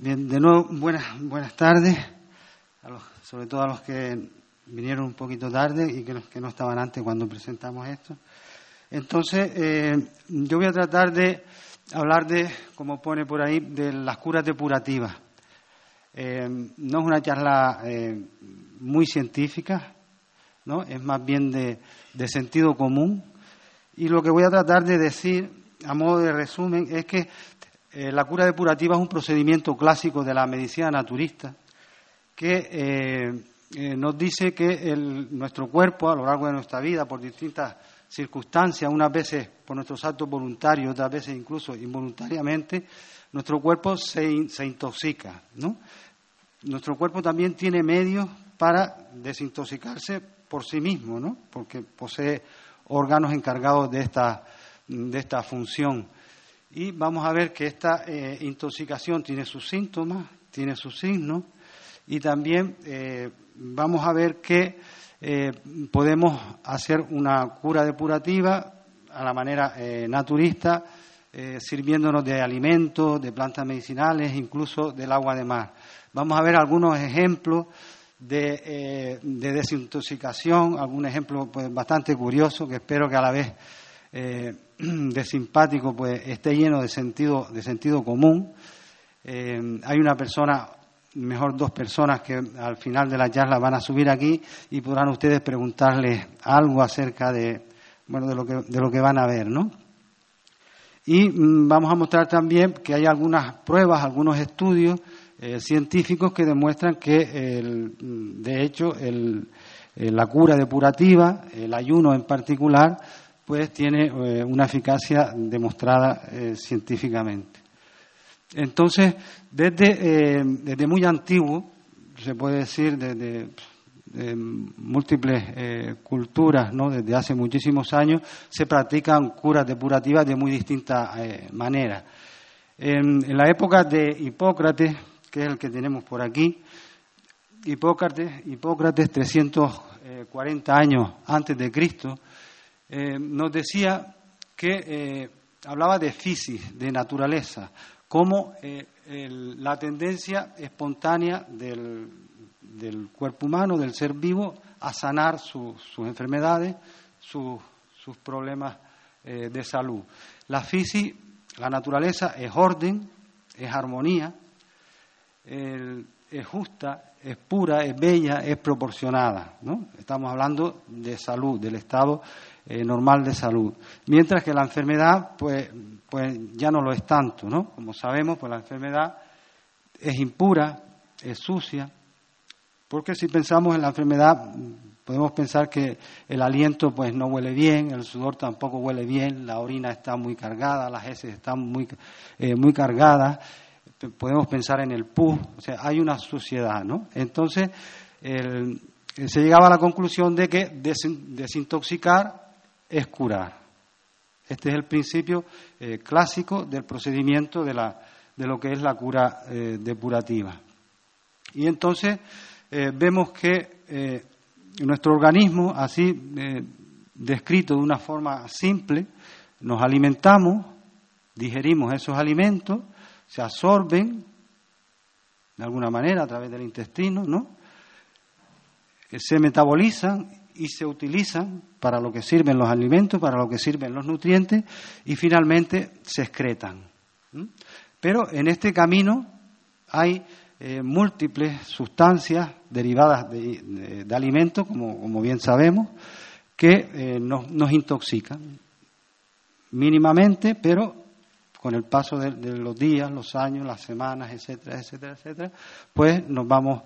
Bien, de nuevo, buenas, buenas tardes, sobre todo a los que vinieron un poquito tarde y que no, que no estaban antes cuando presentamos esto. Entonces, eh, yo voy a tratar de hablar de, como pone por ahí, de las curas depurativas. Eh, no es una charla eh, muy científica, ¿no? es más bien de, de sentido común. Y lo que voy a tratar de decir, a modo de resumen, es que la cura depurativa es un procedimiento clásico de la medicina naturista que eh, nos dice que nuestro cuerpo, a lo largo de nuestra vida, por distintas circunstancias, unas veces por nuestros actos voluntarios, otras veces incluso involuntariamente, nuestro cuerpo se, intoxica. Nuestro cuerpo también tiene medios para desintoxicarse por sí mismo, ¿no? porque posee órganos encargados de esta función. Y vamos a ver que esta eh, intoxicación tiene sus síntomas, tiene sus signos y también eh, vamos a ver que eh, podemos hacer una cura depurativa a la manera naturista, sirviéndonos de alimentos, de plantas medicinales, incluso del agua de mar. Vamos a ver algunos ejemplos de, desintoxicación, algún ejemplo pues, bastante curioso que espero que a la vez de simpático pues esté lleno de sentido, de sentido común. hay una persona mejor dos personas que al final de la charla van a subir aquí y podrán ustedes preguntarles algo acerca de, bueno, de lo que, de lo que van a ver, ¿no? Y mm, vamos a mostrar también que hay algunas pruebas, algunos estudios eh, científicos que demuestran que, mm, de hecho, eh, la cura depurativa, el ayuno en particular, pues tiene eh, una eficacia demostrada científicamente. Entonces, desde, eh, desde muy antiguo, se puede decir, desde, múltiples eh, culturas, ¿no? desde hace muchísimos años, se practican curas depurativas de muy distintas eh, maneras. En, la época de Hipócrates, que es el que tenemos por aquí, Hipócrates, Hipócrates 340 años antes de Cristo, nos decía que hablaba de fisis, de naturaleza, como eh, la tendencia espontánea del, cuerpo humano, del ser vivo, a sanar sus enfermedades, sus problemas eh, de salud. La fisi, la naturaleza, es orden, es armonía, es justa, es pura, es bella, es proporcionada. ¿no? Estamos hablando de salud, del estado eh, normal de salud. Mientras que la enfermedad, pues, pues ya no lo es tanto, ¿no? Como sabemos, pues la enfermedad es impura, es sucia, porque si pensamos en la enfermedad, podemos pensar que el aliento pues no huele bien, el sudor tampoco huele bien, la orina está muy cargada, las heces están muy, eh, muy cargadas, podemos pensar en el pus, o sea, hay una suciedad, ¿no? Entonces, se llegaba a la conclusión de que desintoxicar es curar. Este es el principio eh, clásico del procedimiento de, la, de, lo que es la cura eh, depurativa. Y entonces eh, vemos que nuestro organismo, así descrito de una forma simple, nos alimentamos, digerimos esos alimentos, se absorben de alguna manera a través del intestino, ¿no? se metabolizan y se utilizan para lo que sirven los alimentos, para lo que sirven los nutrientes y finalmente se excretan. Pero en este camino hay eh, múltiples sustancias derivadas de, alimentos, como, bien sabemos, que eh, nos, nos, intoxican mínimamente, pero con el paso de, los días, los años, las semanas, etcétera, etcétera, etcétera, pues nos vamos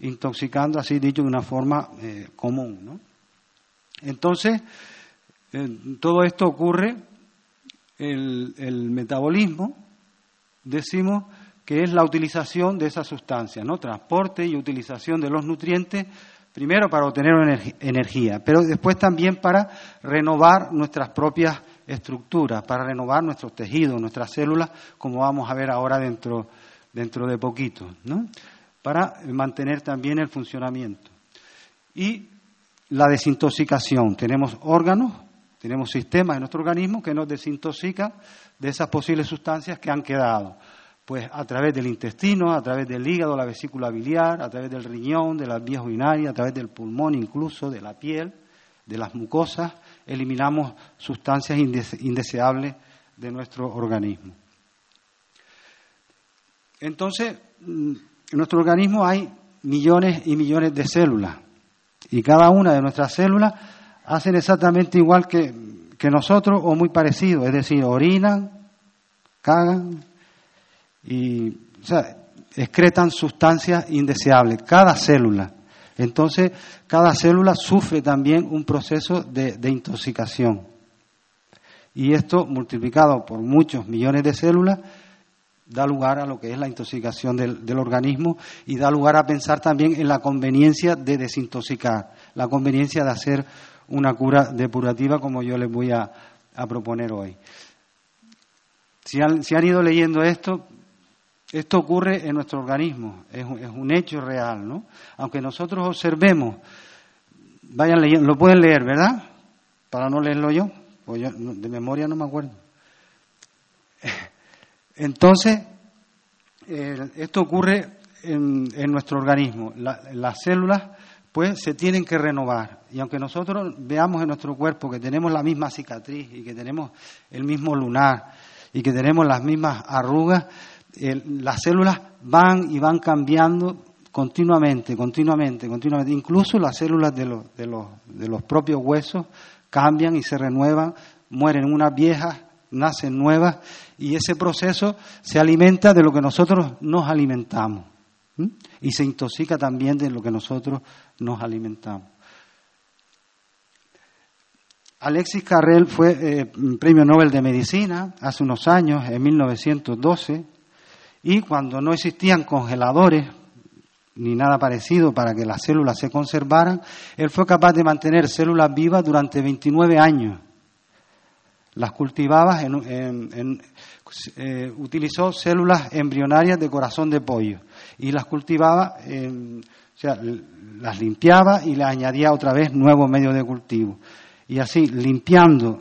intoxicando, así dicho, de una forma eh, común. ¿no? Entonces, todo esto ocurre, el, metabolismo decimos que es la utilización de esas sustancias, ¿no? Transporte y utilización de los nutrientes, primero para obtener energía, pero después también para renovar nuestras propias estructuras, para renovar nuestros tejidos, nuestras células, como vamos a ver ahora dentro, dentro de poquito, ¿no? Para mantener también el funcionamiento. Y la desintoxicación. Tenemos órganos, tenemos sistemas en nuestro organismo que nos desintoxican de esas posibles sustancias que han quedado. Pues a través del intestino, a través del hígado, la vesícula biliar, a través del riñón, de las vías urinarias, a través del pulmón incluso, de la piel, de las mucosas, eliminamos sustancias indeseables de nuestro organismo. Entonces, mm, en nuestro organismo hay millones y millones de células y cada una de nuestras células hacen exactamente igual que, que nosotros o muy parecido, es decir, orinan, cagan y o sea, excretan sustancias indeseables, cada célula. Entonces, cada célula sufre también un proceso de, intoxicación. Y esto, multiplicado por muchos millones de células, da lugar a lo que es la intoxicación del, organismo y da lugar a pensar también en la conveniencia de desintoxicar, la conveniencia de hacer una cura depurativa como yo les voy a, proponer hoy. Si han, si han, ido leyendo esto, esto ocurre en nuestro organismo, es, un hecho real, ¿no? Aunque nosotros observemos, vayan leyendo, lo pueden leer, ¿verdad? Para no leerlo yo, pues yo de memoria no me acuerdo. Entonces, esto ocurre en, nuestro organismo. las células, pues, se tienen que renovar. Y aunque nosotros veamos en nuestro cuerpo que tenemos la misma cicatriz y que tenemos el mismo lunar y que tenemos las mismas arrugas, las células van y van cambiando continuamente, continuamente, continuamente. Incluso las células de los, de los, de los propios huesos cambian y se renuevan, mueren unas viejas, nacen nuevas, y ese proceso se alimenta de lo que nosotros nos alimentamos. Y se intoxica también de lo que nosotros nos alimentamos. Alexis Carrel fue eh, premio Nobel de Medicina hace unos años, en 1912, y cuando no existían congeladores ni nada parecido para que las células se conservaran, él fue capaz de mantener células vivas durante 29 años. Las cultivaba, en, eh, utilizó células embrionarias de corazón de pollo y las cultivaba, o sea, las limpiaba y le añadía otra vez nuevos medios de cultivo. Y así, limpiando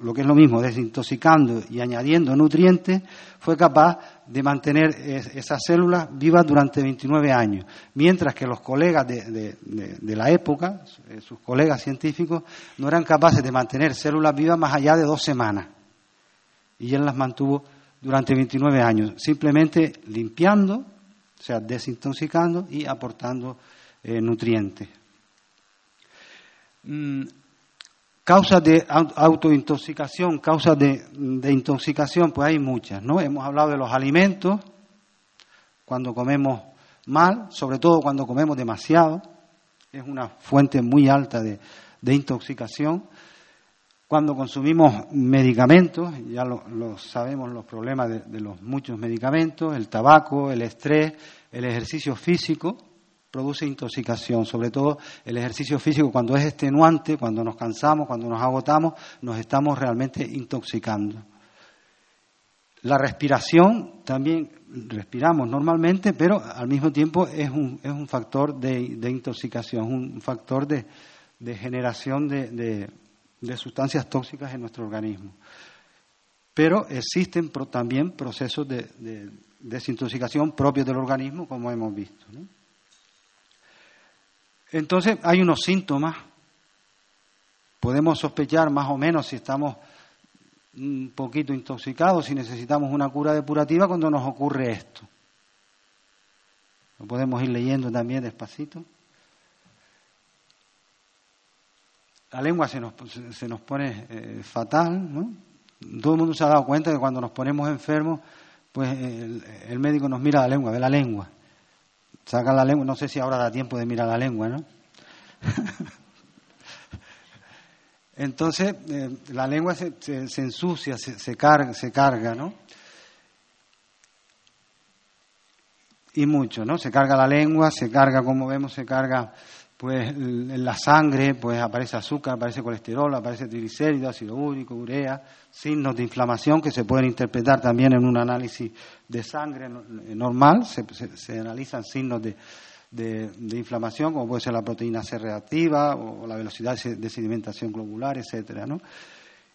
lo que es lo mismo, desintoxicando y añadiendo nutrientes, fue capaz de mantener esas células vivas durante 29 años, mientras que los colegas de, la época, eh, sus colegas científicos, no eran capaces de mantener células vivas más allá de dos semanas. Y él las mantuvo durante 29 años, simplemente limpiando, o sea, desintoxicando y aportando eh, nutrientes. Mm, Causas de autointoxicación, causas de, intoxicación, pues hay muchas, ¿no? Hemos hablado de los alimentos, cuando comemos mal, sobre todo cuando comemos demasiado, es una fuente muy alta de, intoxicación. Cuando consumimos medicamentos, ya lo, sabemos los problemas de los muchos medicamentos, el tabaco, el estrés, el ejercicio físico, produce intoxicación, sobre todo el ejercicio físico cuando es extenuante, cuando nos cansamos, cuando nos agotamos, nos estamos realmente intoxicando. La respiración también respiramos normalmente, pero al mismo tiempo es un, es un factor de, intoxicación, un factor de, generación de, sustancias tóxicas en nuestro organismo. Pero existen también procesos de, desintoxicación propios del organismo, como hemos visto. Entonces hay unos síntomas, podemos sospechar más o menos si estamos un poquito intoxicados, si necesitamos una cura depurativa cuando nos ocurre esto. Lo podemos ir leyendo también despacito. La lengua se nos, se nos pone eh, fatal, ¿no? Todo el mundo se ha dado cuenta que cuando nos ponemos enfermos, pues el, el médico nos mira la lengua, ve la lengua. Saca la lengua, no sé si ahora da tiempo de mirar la lengua, ¿no? Entonces, eh, la lengua se, se, se ensucia, se, se, carga, se carga, ¿no? Y mucho, ¿no? Se carga la lengua, se carga, como vemos, se carga pues en la sangre, pues aparece azúcar, aparece colesterol, aparece triglicéridos, ácido úrico, urea, signos de inflamación que se pueden interpretar también en un análisis de sangre normal, se, se, analizan signos de, de, inflamación, como puede ser la proteína C reactiva o, la velocidad de sedimentación globular, etcétera, ¿no?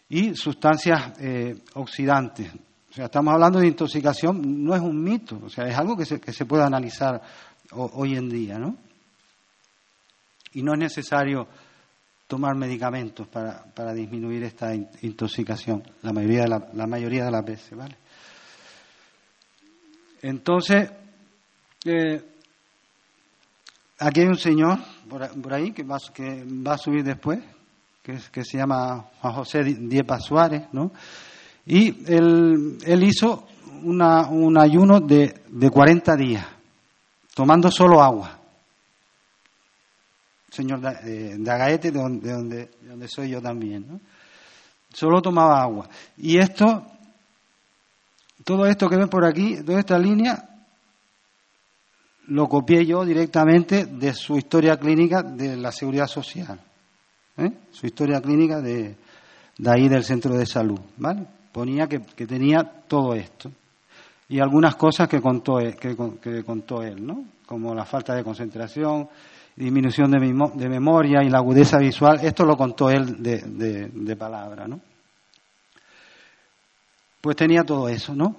Y sustancias eh, oxidantes, o sea, estamos hablando de intoxicación, no es un mito, o sea, es algo que se, que se puede analizar hoy en día, ¿no? Y no es necesario tomar medicamentos para, para disminuir esta intoxicación, la mayoría, de la, mayoría de las veces, ¿vale? Entonces, eh, aquí hay un señor por, ahí que va, que va a subir después, que, que se llama Juan José Diepa Suárez, ¿no? Y él, él hizo una, un ayuno de, de 40 días, tomando solo agua. Señor de, de Agaete, de donde, de donde, soy yo también. Solo tomaba agua. Y esto, todo esto que ven por aquí, toda esta línea, lo copié yo directamente de su historia clínica de la seguridad social. ¿eh? Su historia clínica de, de ahí del centro de salud. ¿vale? ponía que, tenía todo esto y algunas cosas que contó él, que, contó él ¿no? como la falta de concentración, disminución de, de, memoria y la agudeza visual, esto lo contó él de, de, palabra, ¿no? Pues tenía todo eso, ¿no?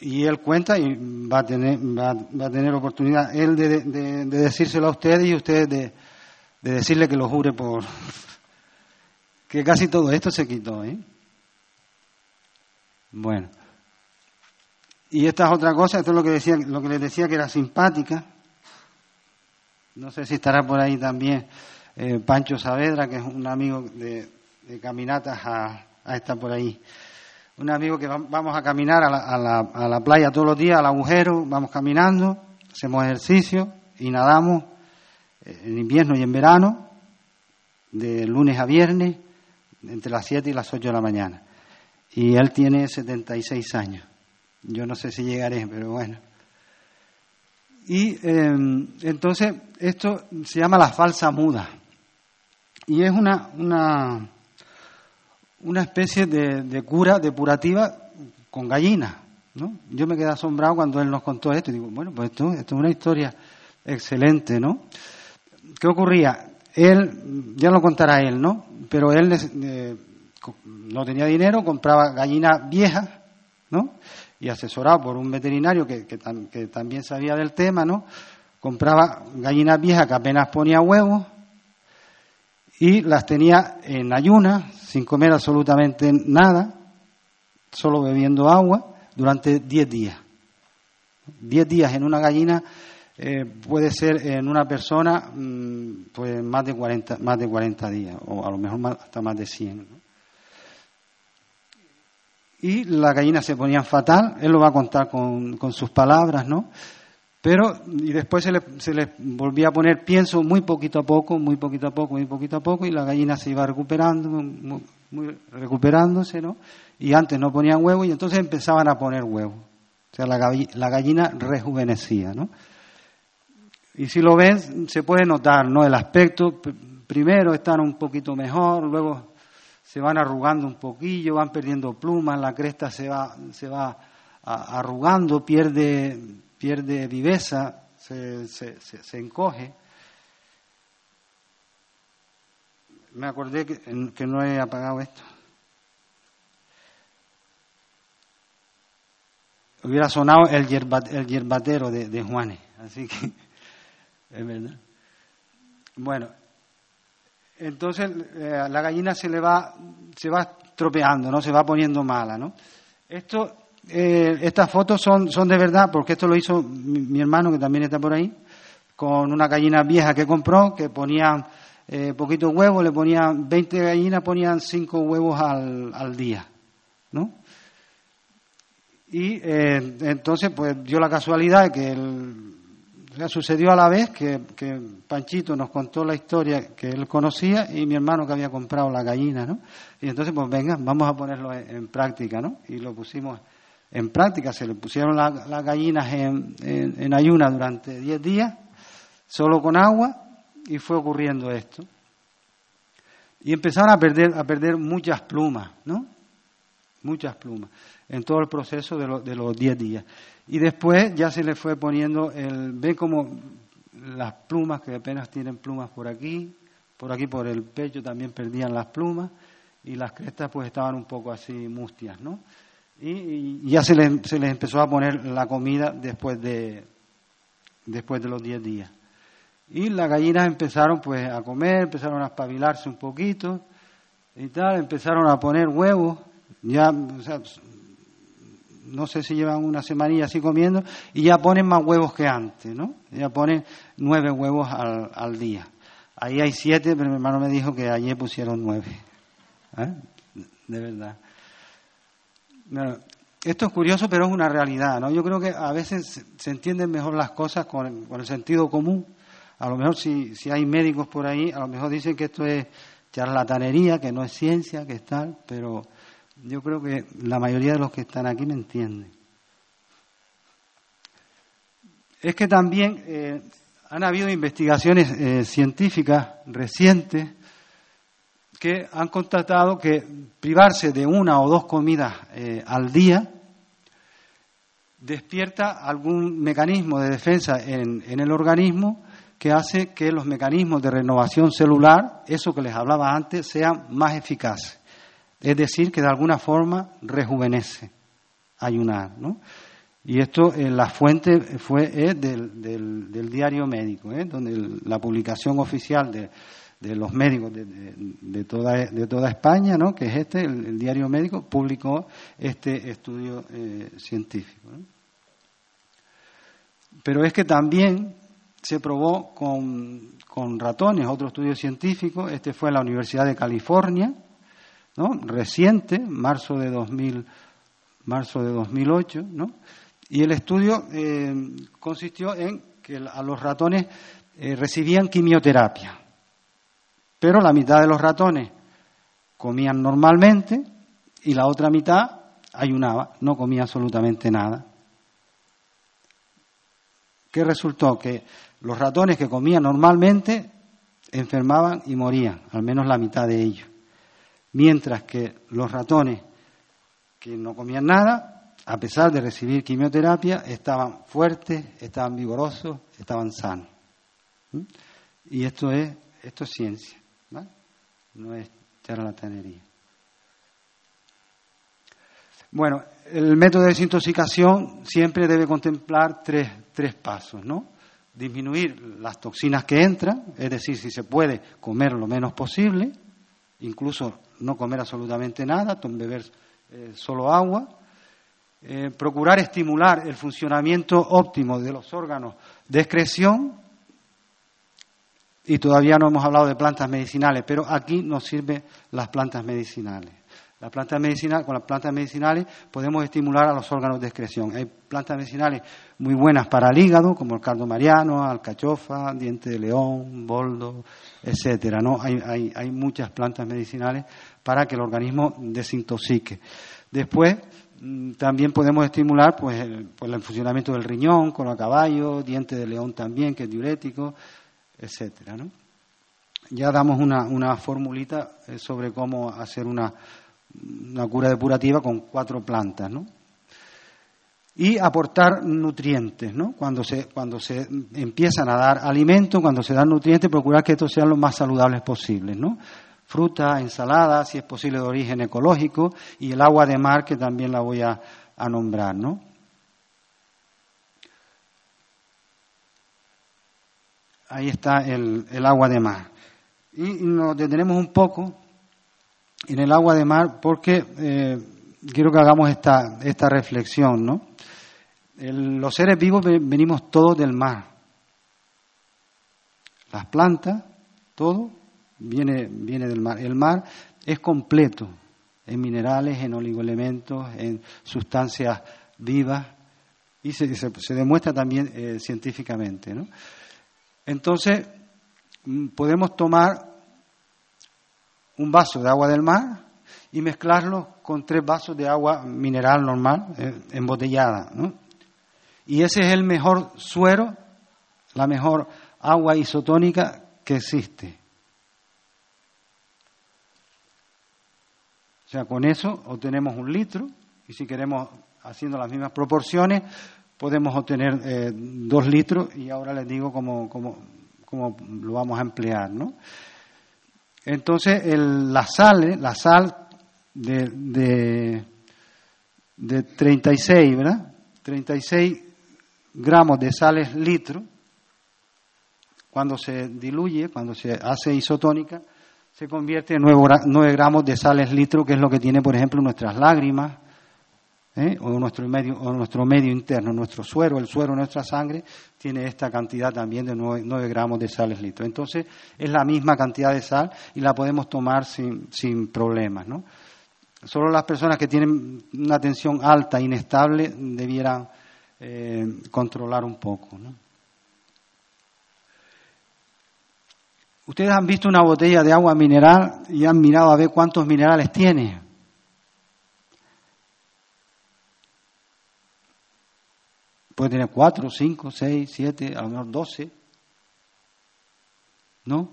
Y él cuenta y va a tener, va, a tener oportunidad él de, decírselo a ustedes y ustedes de, decirle que lo jure por que casi todo esto se quitó, ¿eh? Bueno. Y esta es otra cosa, esto es lo que, decía, lo que les decía que era simpática. No sé si estará por ahí también eh, Pancho Saavedra, que es un amigo de, caminatas a, a, estar por ahí. Un amigo que vamos a caminar a la, a, la, playa todos los días, al agujero, vamos caminando, hacemos ejercicio y nadamos eh, en invierno y en verano, de lunes a viernes, entre las 7 y las 8 de la mañana y él tiene 76 años. Yo no sé si llegaré, pero bueno. Y em, entonces esto se llama la falsa muda y es una, una, una especie de, cura depurativa con gallinas. ¿no? Yo me quedé asombrado cuando él nos contó esto y digo, bueno, pues esto, esto es una historia excelente, ¿no? ¿Qué ocurría? Él, ya lo contará él, ¿no? Pero él eh, no tenía dinero, compraba gallinas viejas, ¿no? Y asesorado por un veterinario que, también sabía del tema, ¿no? Compraba gallinas viejas que apenas ponía huevos y las tenía en ayunas, sin comer absolutamente nada, solo bebiendo agua, durante 10 días. 10 días en una gallina eh, puede ser en una persona mm, pues más de 40 más de 40 días o a lo mejor hasta más de 100 ¿no? y las gallinas se ponían fatal, él lo va a contar con, con sus palabras, ¿no? Pero, y después se le, se le, volvía a poner pienso muy poquito a poco, muy poquito a poco, muy poquito a poco, y la gallina se iba recuperando, muy, recuperándose, ¿no? Y antes no ponían huevo y entonces empezaban a poner huevo. O sea, la, la gallina rejuvenecía, ¿no? Y si lo ven, se puede notar, ¿no? El aspecto, primero están un poquito mejor, luego se van arrugando un poquillo, van perdiendo plumas, la cresta se va, se va arrugando, pierde, pierde viveza, se, se, encoge. Me acordé que, que, no he apagado esto. Hubiera sonado el, el yerbatero de, de Juanes, así que es verdad. Bueno, entonces eh, la gallina se le va, se va tropeando, ¿no? Se va poniendo mala, ¿no? Esto, eh, estas fotos son, son de verdad, porque esto lo hizo mi, hermano, que también está por ahí, con una gallina vieja que compró, que ponía eh, poquitos huevos, le ponían 20 gallinas, ponían 5 huevos al, al día, ¿no? Y eh, entonces, pues dio la casualidad que sucedió a la vez que, Panchito nos contó la historia que él conocía y mi hermano que había comprado la gallina, ¿no? Y entonces, pues venga, vamos a ponerlo en, práctica, ¿no? Y lo pusimos en práctica. Se le pusieron las gallinas en, en, ayuna durante 10 días, solo con agua, y fue ocurriendo esto. Y empezaron a perder, a perder muchas plumas, ¿no? Muchas plumas, en todo el proceso de, de los 10 días. Y después ya se le fue poniendo el, ven como las plumas, que apenas tienen plumas por aquí, por aquí por el pecho también perdían las plumas, y las crestas pues estaban un poco así mustias, ¿no? Y, ya se les, se les empezó a poner la comida después de, después de los 10 días. Y las gallinas empezaron pues a comer, empezaron a espabilarse un poquito y tal, empezaron a poner huevos, ya, no sé si llevan una semanilla así comiendo, y ya ponen más huevos que antes, ¿no? Ya ponen nueve huevos al, al día. Ahí hay siete, pero mi hermano me dijo que ayer pusieron nueve. ¿Eh? De verdad. Esto es curioso, pero es una realidad, ¿no? Yo creo que a veces se entienden mejor las cosas con, con el sentido común. A lo mejor si, si hay médicos por ahí, a lo mejor dicen que esto es charlatanería, que no es ciencia, que es tal, pero yo creo que la mayoría de los que están aquí me entienden. Es que también eh, han habido investigaciones eh, científicas recientes que han constatado que privarse de una o dos comidas eh, al día despierta algún mecanismo de defensa en, en, el organismo que hace que los mecanismos de renovación celular, eso que les hablaba antes, sean más eficaces. Es decir, que de alguna forma rejuvenece ayunar. ¿no? Y esto, la fuente fue del, del, diario médico, ¿eh? donde la publicación oficial de, de los médicos de, de, toda, de toda España, ¿no? que es este, el, diario médico, publicó este estudio eh, científico. Pero es que también se probó con, con ratones, otro estudio científico, este fue en la Universidad de California, ¿no? reciente, marzo de 2000, marzo de 2008, ¿no? y el estudio eh, consistió en que a los ratones eh, recibían quimioterapia, pero la mitad de los ratones comían normalmente y la otra mitad ayunaba, no comía absolutamente nada. ¿Qué resultó? Que los ratones que comían normalmente enfermaban y morían, al menos la mitad de ellos mientras que los ratones que no comían nada, a pesar de recibir quimioterapia, estaban fuertes, estaban vigorosos, estaban sanos. ¿Mm? Y esto es, esto es ciencia, no es charlatanería. Bueno, el método de desintoxicación siempre debe contemplar tres, tres pasos, ¿no? Disminuir las toxinas que entran, es decir, si se puede comer lo menos posible, incluso no comer absolutamente nada, beber eh, solo agua, eh, procurar estimular el funcionamiento óptimo de los órganos de excreción, y todavía no hemos hablado de plantas medicinales, pero aquí nos sirven las plantas medicinales. Las plantas medicinales, con las plantas medicinales podemos estimular a los órganos de excreción. Hay plantas medicinales muy buenas para el hígado, como el cardo mariano, alcachofa, diente de león, boldo, etcétera. ¿no? Hay, hay, hay muchas plantas medicinales para que el organismo desintoxique. Después, mm, también podemos estimular pues, el, pues, el funcionamiento del riñón con el caballo, diente de león también, que es diurético, etcétera. ¿no? Ya damos una, una formulita eh, sobre cómo hacer una una cura depurativa con cuatro plantas, ¿no? Y aportar nutrientes, ¿no? Cuando se, cuando se empiezan a dar alimentos, cuando se dan nutrientes, procurar que estos sean los más saludables posibles, ¿no? Fruta, ensalada, si es posible de origen ecológico, y el agua de mar, que también la voy a, nombrar, ¿no? Ahí está el, agua de mar. Y nos detenemos un poco en el agua de mar porque eh, quiero que hagamos esta, esta reflexión, ¿no? los seres vivos venimos todos del mar. Las plantas, todo viene, viene del mar. El mar es completo en minerales, en oligoelementos, en sustancias vivas y se, se, demuestra también eh, científicamente. ¿no? Entonces, mm, podemos tomar un vaso de agua del mar y mezclarlo con tres vasos de agua mineral normal, eh, embotellada. ¿no? Y ese es el mejor suero, la mejor agua isotónica que existe. O sea, con eso obtenemos un litro y si queremos, haciendo las mismas proporciones, podemos obtener eh, dos litros y ahora les digo cómo, cómo, cómo lo vamos a emplear, ¿no? Entonces, el, la sal, la sal de, de, de 36, ¿verdad? 36 gramos de sales litro, cuando se diluye, cuando se hace isotónica, se convierte en 9 gramos de sales litro, que es lo que tiene, por ejemplo, nuestras lágrimas, ¿eh? o, nuestro medio, o nuestro medio interno, nuestro suero, el suero nuestra sangre, tiene esta cantidad también de 9, gramos de sales litro. Entonces, es la misma cantidad de sal y la podemos tomar sin, sin problemas. ¿no? Solo las personas que tienen una tensión alta, inestable, debieran eh, controlar un poco. ¿no? Ustedes han visto una botella de agua mineral y han mirado a ver cuántos minerales tiene. Puede tener cuatro, cinco, seis, siete, a lo mejor doce. ¿No?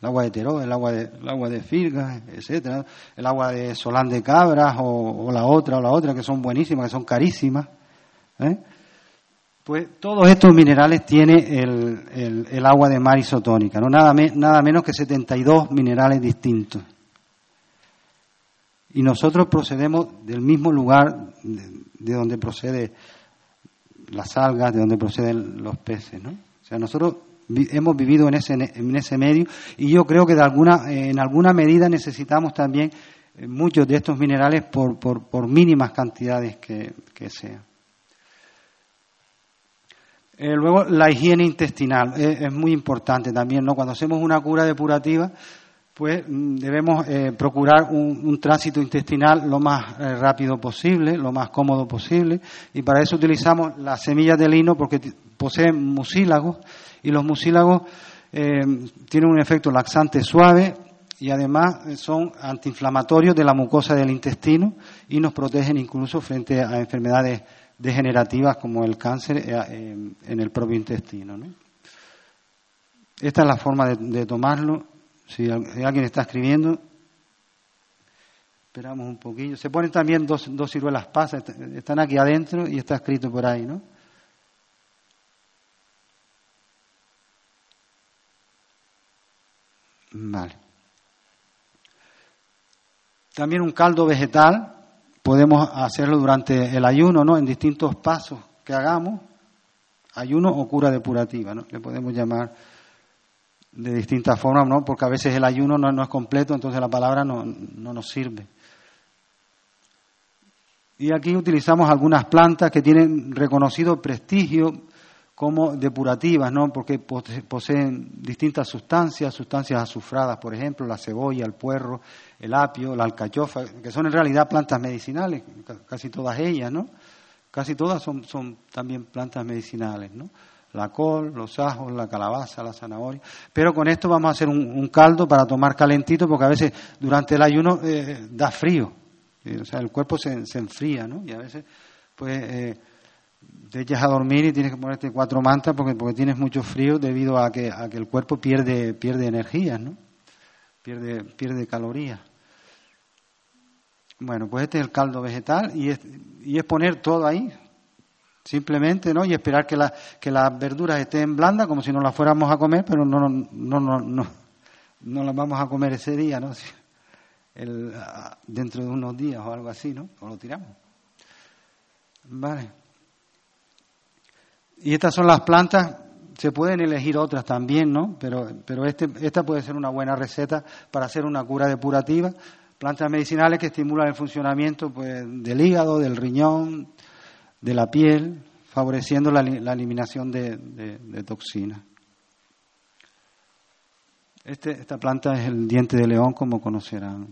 El agua de Teró, el agua de, el agua de Firga, etcétera, el agua de Solán de Cabras o, la otra o la otra que son buenísimas, que son carísimas. ¿eh? Pues todos estos minerales tiene el, agua de mar isotónica, ¿no? nada, nada menos que 72 minerales distintos. Y nosotros procedemos del mismo lugar de, donde procede las algas, de donde proceden los peces. ¿no? O sea, nosotros hemos vivido en ese, en ese medio y yo creo que de alguna, en alguna medida necesitamos también eh, muchos de estos minerales por, por, por mínimas cantidades que sean. Eh, luego, la higiene intestinal es, muy importante también, ¿no? Cuando hacemos una cura depurativa, pues mm, debemos eh, procurar un, tránsito intestinal lo más eh, rápido posible, lo más cómodo posible, y para eso utilizamos las semillas de lino porque poseen mucílagos, y los mucílagos tienen un efecto laxante suave y además son antiinflamatorios de la mucosa del intestino y nos protegen incluso frente a enfermedades degenerativas como el cáncer eh, en el propio intestino. Esta es la forma de, tomarlo. Si alguien está escribiendo, esperamos un poquillo. Se ponen también dos, dos ciruelas pasas, están aquí adentro y está escrito por ahí, ¿no? Vale. También un caldo vegetal podemos hacerlo durante el ayuno, ¿no? En distintos pasos que hagamos, ayuno o cura depurativa, ¿no? Le podemos llamar de distintas formas, ¿no? Porque a veces el ayuno no, es completo, entonces la palabra no, no nos sirve. Y aquí utilizamos algunas plantas que tienen reconocido prestigio como depurativas, ¿no? Porque poseen distintas sustancias, sustancias azufradas, por ejemplo, la cebolla, el puerro, el apio, la alcachofa, que son en realidad plantas medicinales, casi todas ellas, ¿no? Casi todas son, son también plantas medicinales, ¿no? La col, los ajos, la calabaza, la zanahoria. Pero con esto vamos a hacer un, caldo para tomar calentito, porque a veces durante el ayuno eh, da frío, o sea, el cuerpo se, se, enfría, ¿no? Y a veces, pues... Eh, te echas a dormir y tienes que ponerte cuatro mantas porque, porque tienes mucho frío debido a que, a que el cuerpo pierde, pierde energía, ¿no? Pierde, pierde calorías. Bueno, pues este es el caldo vegetal y es, y es poner todo ahí, simplemente, ¿no? Y esperar que, la, que las verduras estén blandas como si no las fuéramos a comer, pero no, no, no, no, no, las vamos a comer ese día, ¿no? El, dentro de unos días o algo así, ¿no? O lo tiramos. Vale. Y estas son las plantas, se pueden elegir otras también, ¿no? Pero, pero este, esta puede ser una buena receta para hacer una cura depurativa. Plantas medicinales que estimulan el funcionamiento pues, del hígado, del riñón, de la piel, favoreciendo la, eliminación de, toxinas. Este, esta planta es el diente de león, como conocerán.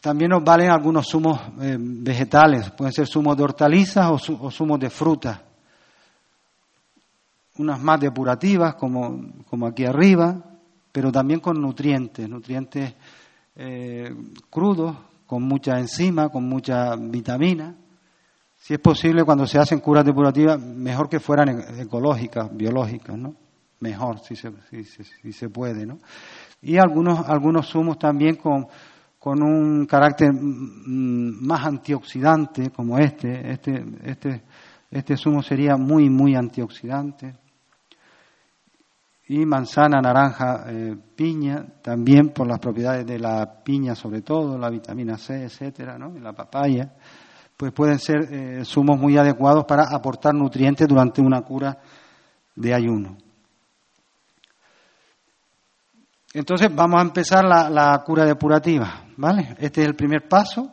También nos valen algunos zumos eh, vegetales, pueden ser zumos de hortalizas o, zumos de frutas. Unas más depurativas, como, como aquí arriba, pero también con nutrientes, nutrientes eh, crudos, con mucha enzima, con mucha vitamina. Si es posible, cuando se hacen curas depurativas, mejor que fueran e-, ecológicas, biológicas, ¿no? Mejor, si se, si, se puede, ¿no? Y algunos, algunos zumos también con, con un carácter mm, más antioxidante, como este. Este, este, este zumo sería muy, muy antioxidante y manzana, naranja, eh, piña, también por las propiedades de la piña sobre todo, la vitamina C, etcétera, ¿no? La papaya, pues pueden ser eh, zumos muy adecuados para aportar nutrientes durante una cura de ayuno. Entonces vamos a empezar la, la cura depurativa, ¿vale? Este es el primer paso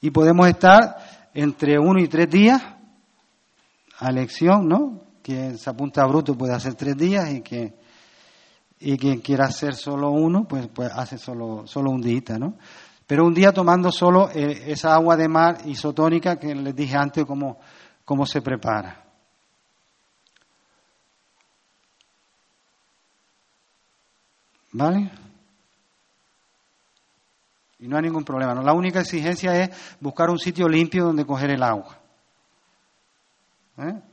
y podemos estar entre uno y tres días a elección, ¿no? Quien se apunta a bruto puede hacer tres días y que y quien quiera hacer solo uno, pues, pues hace solo, solo un día, ¿no? Pero un día tomando solo eh, esa agua de mar isotónica que les dije antes cómo, cómo se prepara. ¿Vale? Y no hay ningún problema. ¿no? La única exigencia es buscar un sitio limpio donde coger el agua. ¿Eh?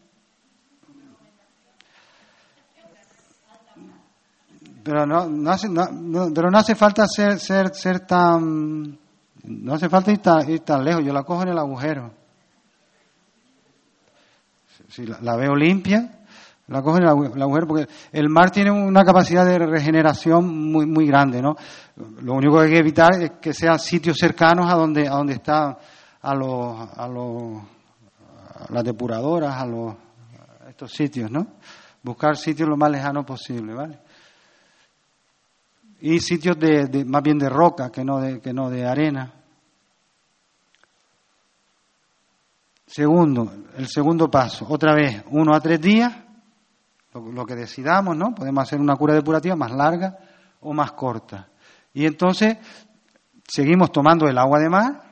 Pero no, no hace, no, pero no hace falta ser, ser, ser tan, no hace falta ir tan, lejos, yo la cojo en el agujero. Si la, veo limpia, la cojo en el agujero, porque el mar tiene una capacidad de regeneración muy, muy grande, ¿no? Lo único que hay que evitar es que sean sitios cercanos a donde, a donde están a los, a los, a las depuradoras, a los, a estos sitios, ¿no? Buscar sitios lo más lejanos posible, ¿vale? Y sitios de, más bien de roca que no de, que no de arena. Segundo, el segundo paso, otra vez, uno a tres días, lo, que decidamos, ¿no? Podemos hacer una cura depurativa más larga o más corta. Y entonces seguimos tomando el agua de mar,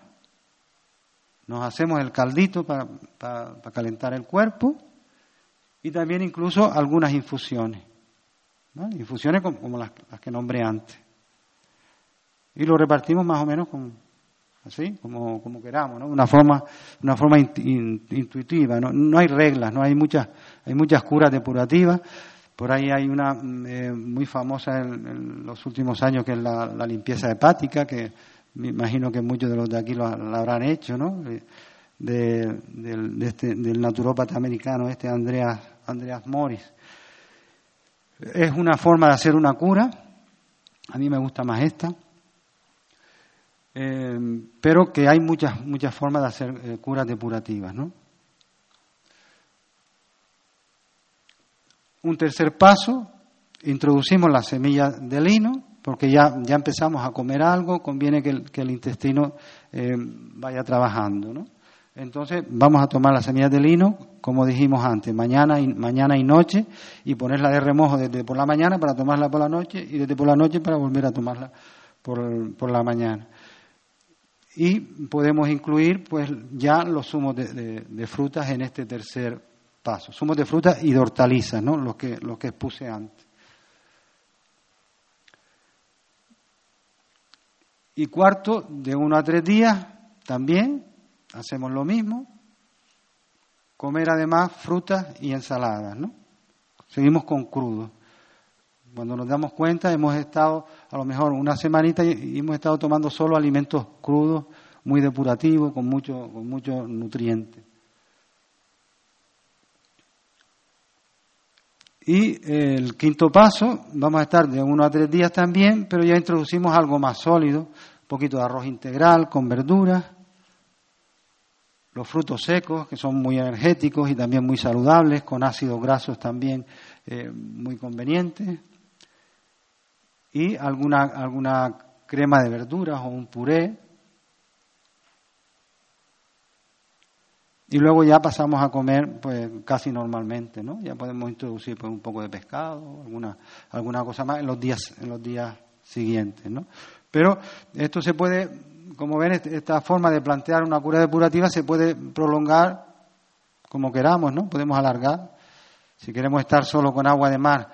nos hacemos el caldito para, para calentar el cuerpo y también incluso algunas infusiones. Infusiones como, las, que nombré antes. Y lo repartimos más o menos como, así, como, como queramos, ¿no? Una forma, una forma intuitiva, ¿no? no hay reglas, no hay muchas, hay muchas curas depurativas. Por ahí hay una mm, eh, muy famosa en, los últimos años que es la, limpieza hepática, que me imagino que muchos de los de aquí lo, habrán hecho, ¿no? De, del, este, del naturópata americano, este Andreas, Andreas Morris. Es una forma de hacer una cura. A mí me gusta más esta. Eh, pero que hay muchas, muchas formas de hacer eh, curas depurativas, ¿no? Un tercer paso, introducimos la semilla de lino, porque ya, ya empezamos a comer algo, conviene que el, intestino eh, vaya trabajando, ¿no? Entonces vamos a tomar las semillas de lino, como dijimos antes, mañana y, mañana y noche, y ponerla de remojo desde por la mañana para tomarla por la noche y desde por la noche para volver a tomarla por, la mañana. Y podemos incluir pues ya los zumos de, frutas en este tercer paso. Zumos de frutas y de hortalizas, ¿no? Los que, los que expuse antes. Y cuarto, de uno a tres días también hacemos lo mismo, comer además frutas y ensaladas, ¿no? Seguimos con crudo. Cuando nos damos cuenta hemos estado a lo mejor una semanita y hemos estado tomando solo alimentos crudos, muy depurativos, con mucho, con muchos nutrientes. Y el quinto paso, vamos a estar de uno a tres días también, pero ya introducimos algo más sólido, un poquito de arroz integral con verduras, los frutos secos, que son muy energéticos y también muy saludables, con ácidos grasos también eh, muy convenientes, y alguna, alguna crema de verduras o un puré. Y luego ya pasamos a comer pues casi normalmente, ¿no? Ya podemos introducir pues, un poco de pescado, alguna, alguna cosa más en los días, en los días siguientes, ¿no? Pero esto se puede como ven, esta forma de plantear una cura depurativa se puede prolongar como queramos, ¿no? Podemos alargar. Si queremos estar solo con agua de mar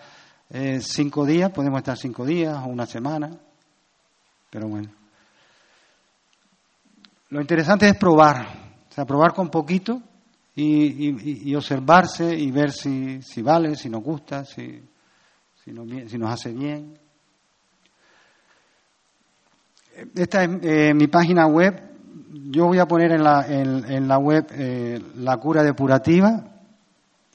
eh, cinco días, podemos estar cinco días o una semana, pero bueno. Lo interesante es probar, o sea, probar con poquito y, observarse y ver si, si vale, si nos gusta, si, si, nos, si nos hace bien. Esta es eh, mi página web. Yo voy a poner en la, en, la web eh, la cura depurativa.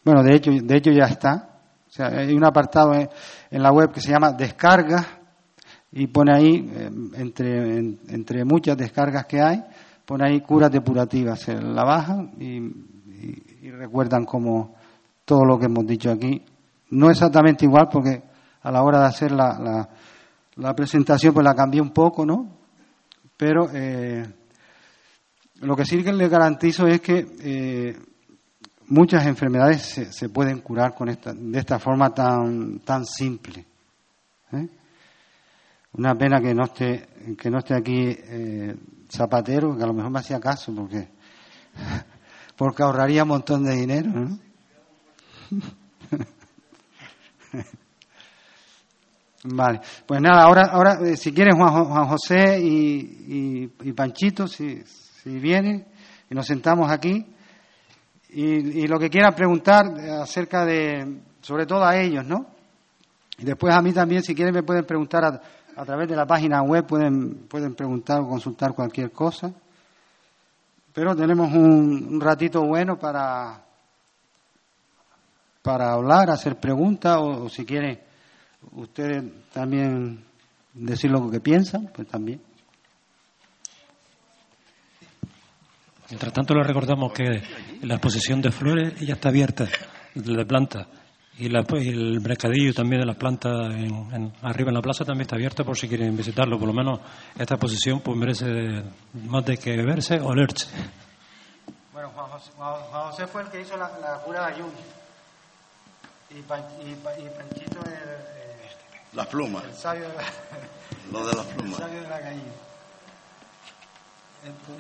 Bueno, de hecho, de hecho ya está. O sea, hay un apartado en, la web que se llama descargas y pone ahí, eh, entre, entre muchas descargas que hay, pone ahí curas depurativas. Se la bajan y, recuerdan como todo lo que hemos dicho aquí. No exactamente igual porque a la hora de hacer la la presentación pues la cambié un poco, ¿no? Pero eh, lo que sí que le garantizo es que eh, muchas enfermedades se, pueden curar con esta, de esta forma tan, tan simple. ¿eh? Una pena que no esté, que no esté aquí Zapatero, que a lo mejor me hacía caso, porque, porque ahorraría un montón de dinero, ¿no? Vale, pues nada, ahora, ahora eh, si quieren Juan, José y, Panchito, si, si vienen y nos sentamos aquí y, lo que quieran preguntar acerca de, sobre todo a ellos, ¿no? Y después a mí también, si quieren, me pueden preguntar a, través de la página web, pueden, pueden preguntar o consultar cualquier cosa. Pero tenemos un, ratito bueno para, para hablar, hacer preguntas o, o si quieren ustedes también decir lo que piensan, pues también. Mientras tanto, le recordamos que la exposición de flores ya está abierta, de plantas, y, el mercadillo también de las plantas en, arriba en la plaza también está abierto por si quieren visitarlo. Por lo menos esta exposición pues merece más de que verse o leerse. Bueno, Juan José, fue el que hizo la, cura de Ayun y, Panchito el las plumas. El sabio de la, Lo de las plumas. El sabio de la gallina.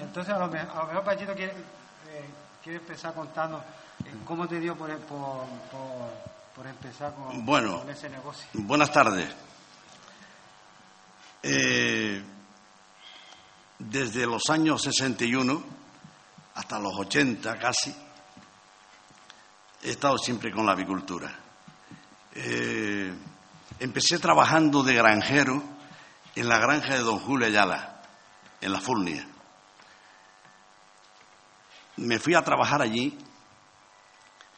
Entonces, a lo mejor, a lo mejor Pachito quiere, eh, quiere empezar contando eh, cómo te dio por, por, por, empezar con, bueno, con, ese negocio. Buenas tardes. Eh, desde los años 61 hasta los 80 casi, he estado siempre con la avicultura. Empecé trabajando de granjero en la granja de don Julio Ayala, en la Fulnia. Me fui a trabajar allí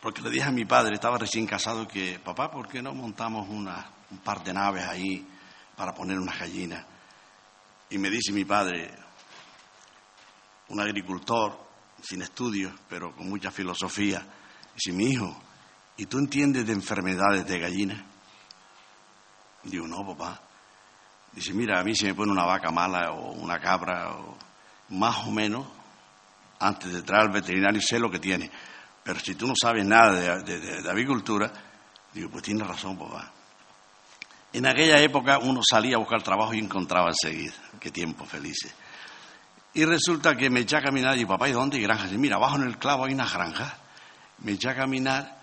porque le dije a mi padre, estaba recién casado, que papá, ¿por qué no montamos una, un par de naves ahí para poner unas gallinas? Y me dice mi padre, un agricultor sin estudios, pero con mucha filosofía, dice, mi hijo, ¿y tú entiendes de enfermedades de gallinas? Digo, no, papá. Dice, mira, a mí se me pone una vaca mala o una cabra, o más o menos, antes de traer al veterinario sé lo que tiene. Pero si tú no sabes nada de, avicultura, digo, pues tienes razón, papá. En aquella época uno salía a buscar trabajo y encontraba enseguida. Qué tiempo felices. Y resulta que me eché a caminar y papá, ¿y dónde hay granjas? Y mira, abajo en el clavo hay una granja. Me eché a caminar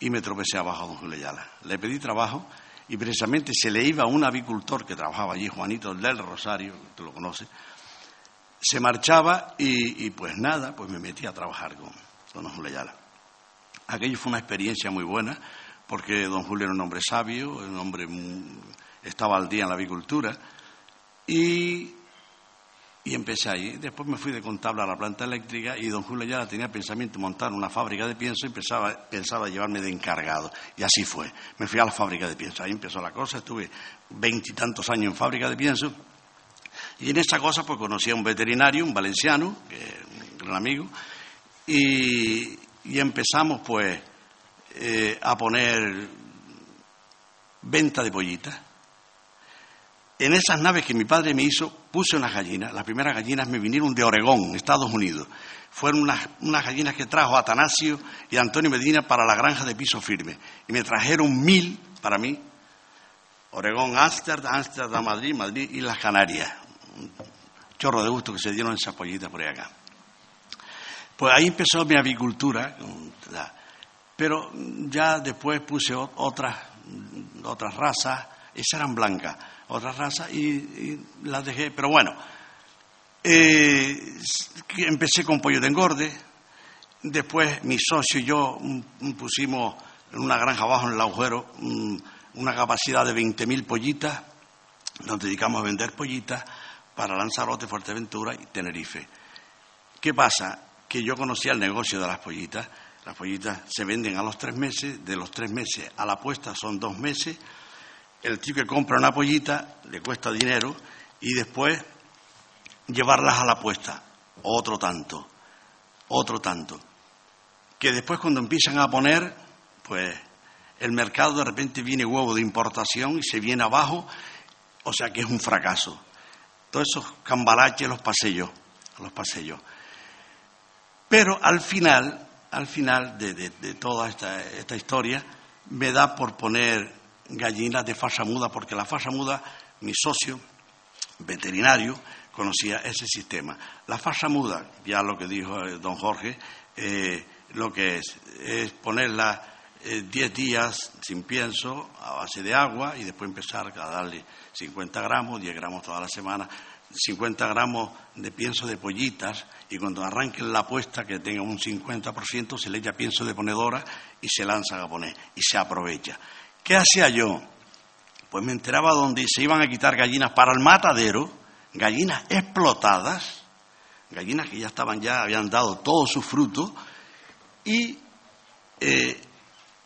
y me tropecé abajo a don Julio Le pedí trabajo y precisamente se le iba a un avicultor que trabajaba allí, Juanito del Rosario, tú lo conoces, se marchaba y, pues nada, pues me metí a trabajar con, don Julio Ayala. Aquello fue una experiencia muy buena porque don Julio era un hombre sabio, un hombre estaba al día en la avicultura y y empecé ahí. Después me fui de contable a la planta eléctrica y don Julio ya tenía pensamiento de montar una fábrica de pienso y pensaba, pensaba llevarme de encargado. Y así fue. Me fui a la fábrica de pienso. Ahí empezó la cosa. Estuve veintitantos años en fábrica de pienso. Y en esa cosa pues conocí a un veterinario, un valenciano, que un gran amigo, y, empezamos pues eh, a poner venta de pollitas en esas naves que mi padre me hizo, puse unas gallinas. Las primeras gallinas me vinieron de Oregón, Estados Unidos. Fueron unas, gallinas que trajo Atanasio y Antonio Medina para la granja de piso firme. Y me trajeron mil para mí. Oregón, Ámsterdam, Ámsterdam, Madrid, Madrid y las Canarias. Un chorro de gusto que se dieron esas pollitas por ahí acá. Pues ahí empezó mi avicultura. Pero ya después puse otras otras razas, esas eran blancas, otras razas, y, las dejé, pero bueno, eh, empecé con pollo de engorde, después mi socio y yo mm, pusimos en una granja abajo en el agujero mm, una capacidad de 20.000 pollitas, nos dedicamos a vender pollitas para Lanzarote, Fuerteventura y Tenerife. ¿Qué pasa? Que yo conocía el negocio de las pollitas. Las pollitas se venden a los tres meses, de los tres meses a la puesta son dos meses. El tío que compra una pollita le cuesta dinero y después llevarlas a la puesta, otro tanto, otro tanto. Que después cuando empiezan a poner, pues el mercado de repente viene huevo de importación y se viene abajo, o sea que es un fracaso. Todos esos cambalaches los pasé yo, los. Pero al final, al final de, toda esta, esta, historia, me da por poner gallinas de fasa muda, porque la fasa muda, mi socio veterinario, conocía ese sistema. La fasa muda, ya lo que dijo eh, don Jorge, eh, lo que es, es ponerla 10 eh, días sin pienso a base de agua y después empezar a darle 50 gramos, 10 gramos toda la semana, 50 gramos de pienso de pollitas y cuando arranquen la puesta que tenga un 50% se le echa pienso de ponedora y se lanza a poner y se aprovecha. ¿Qué hacía yo? Pues me enteraba donde se iban a quitar gallinas para el matadero, gallinas explotadas, gallinas que ya estaban ya, habían dado todo su fruto y eh,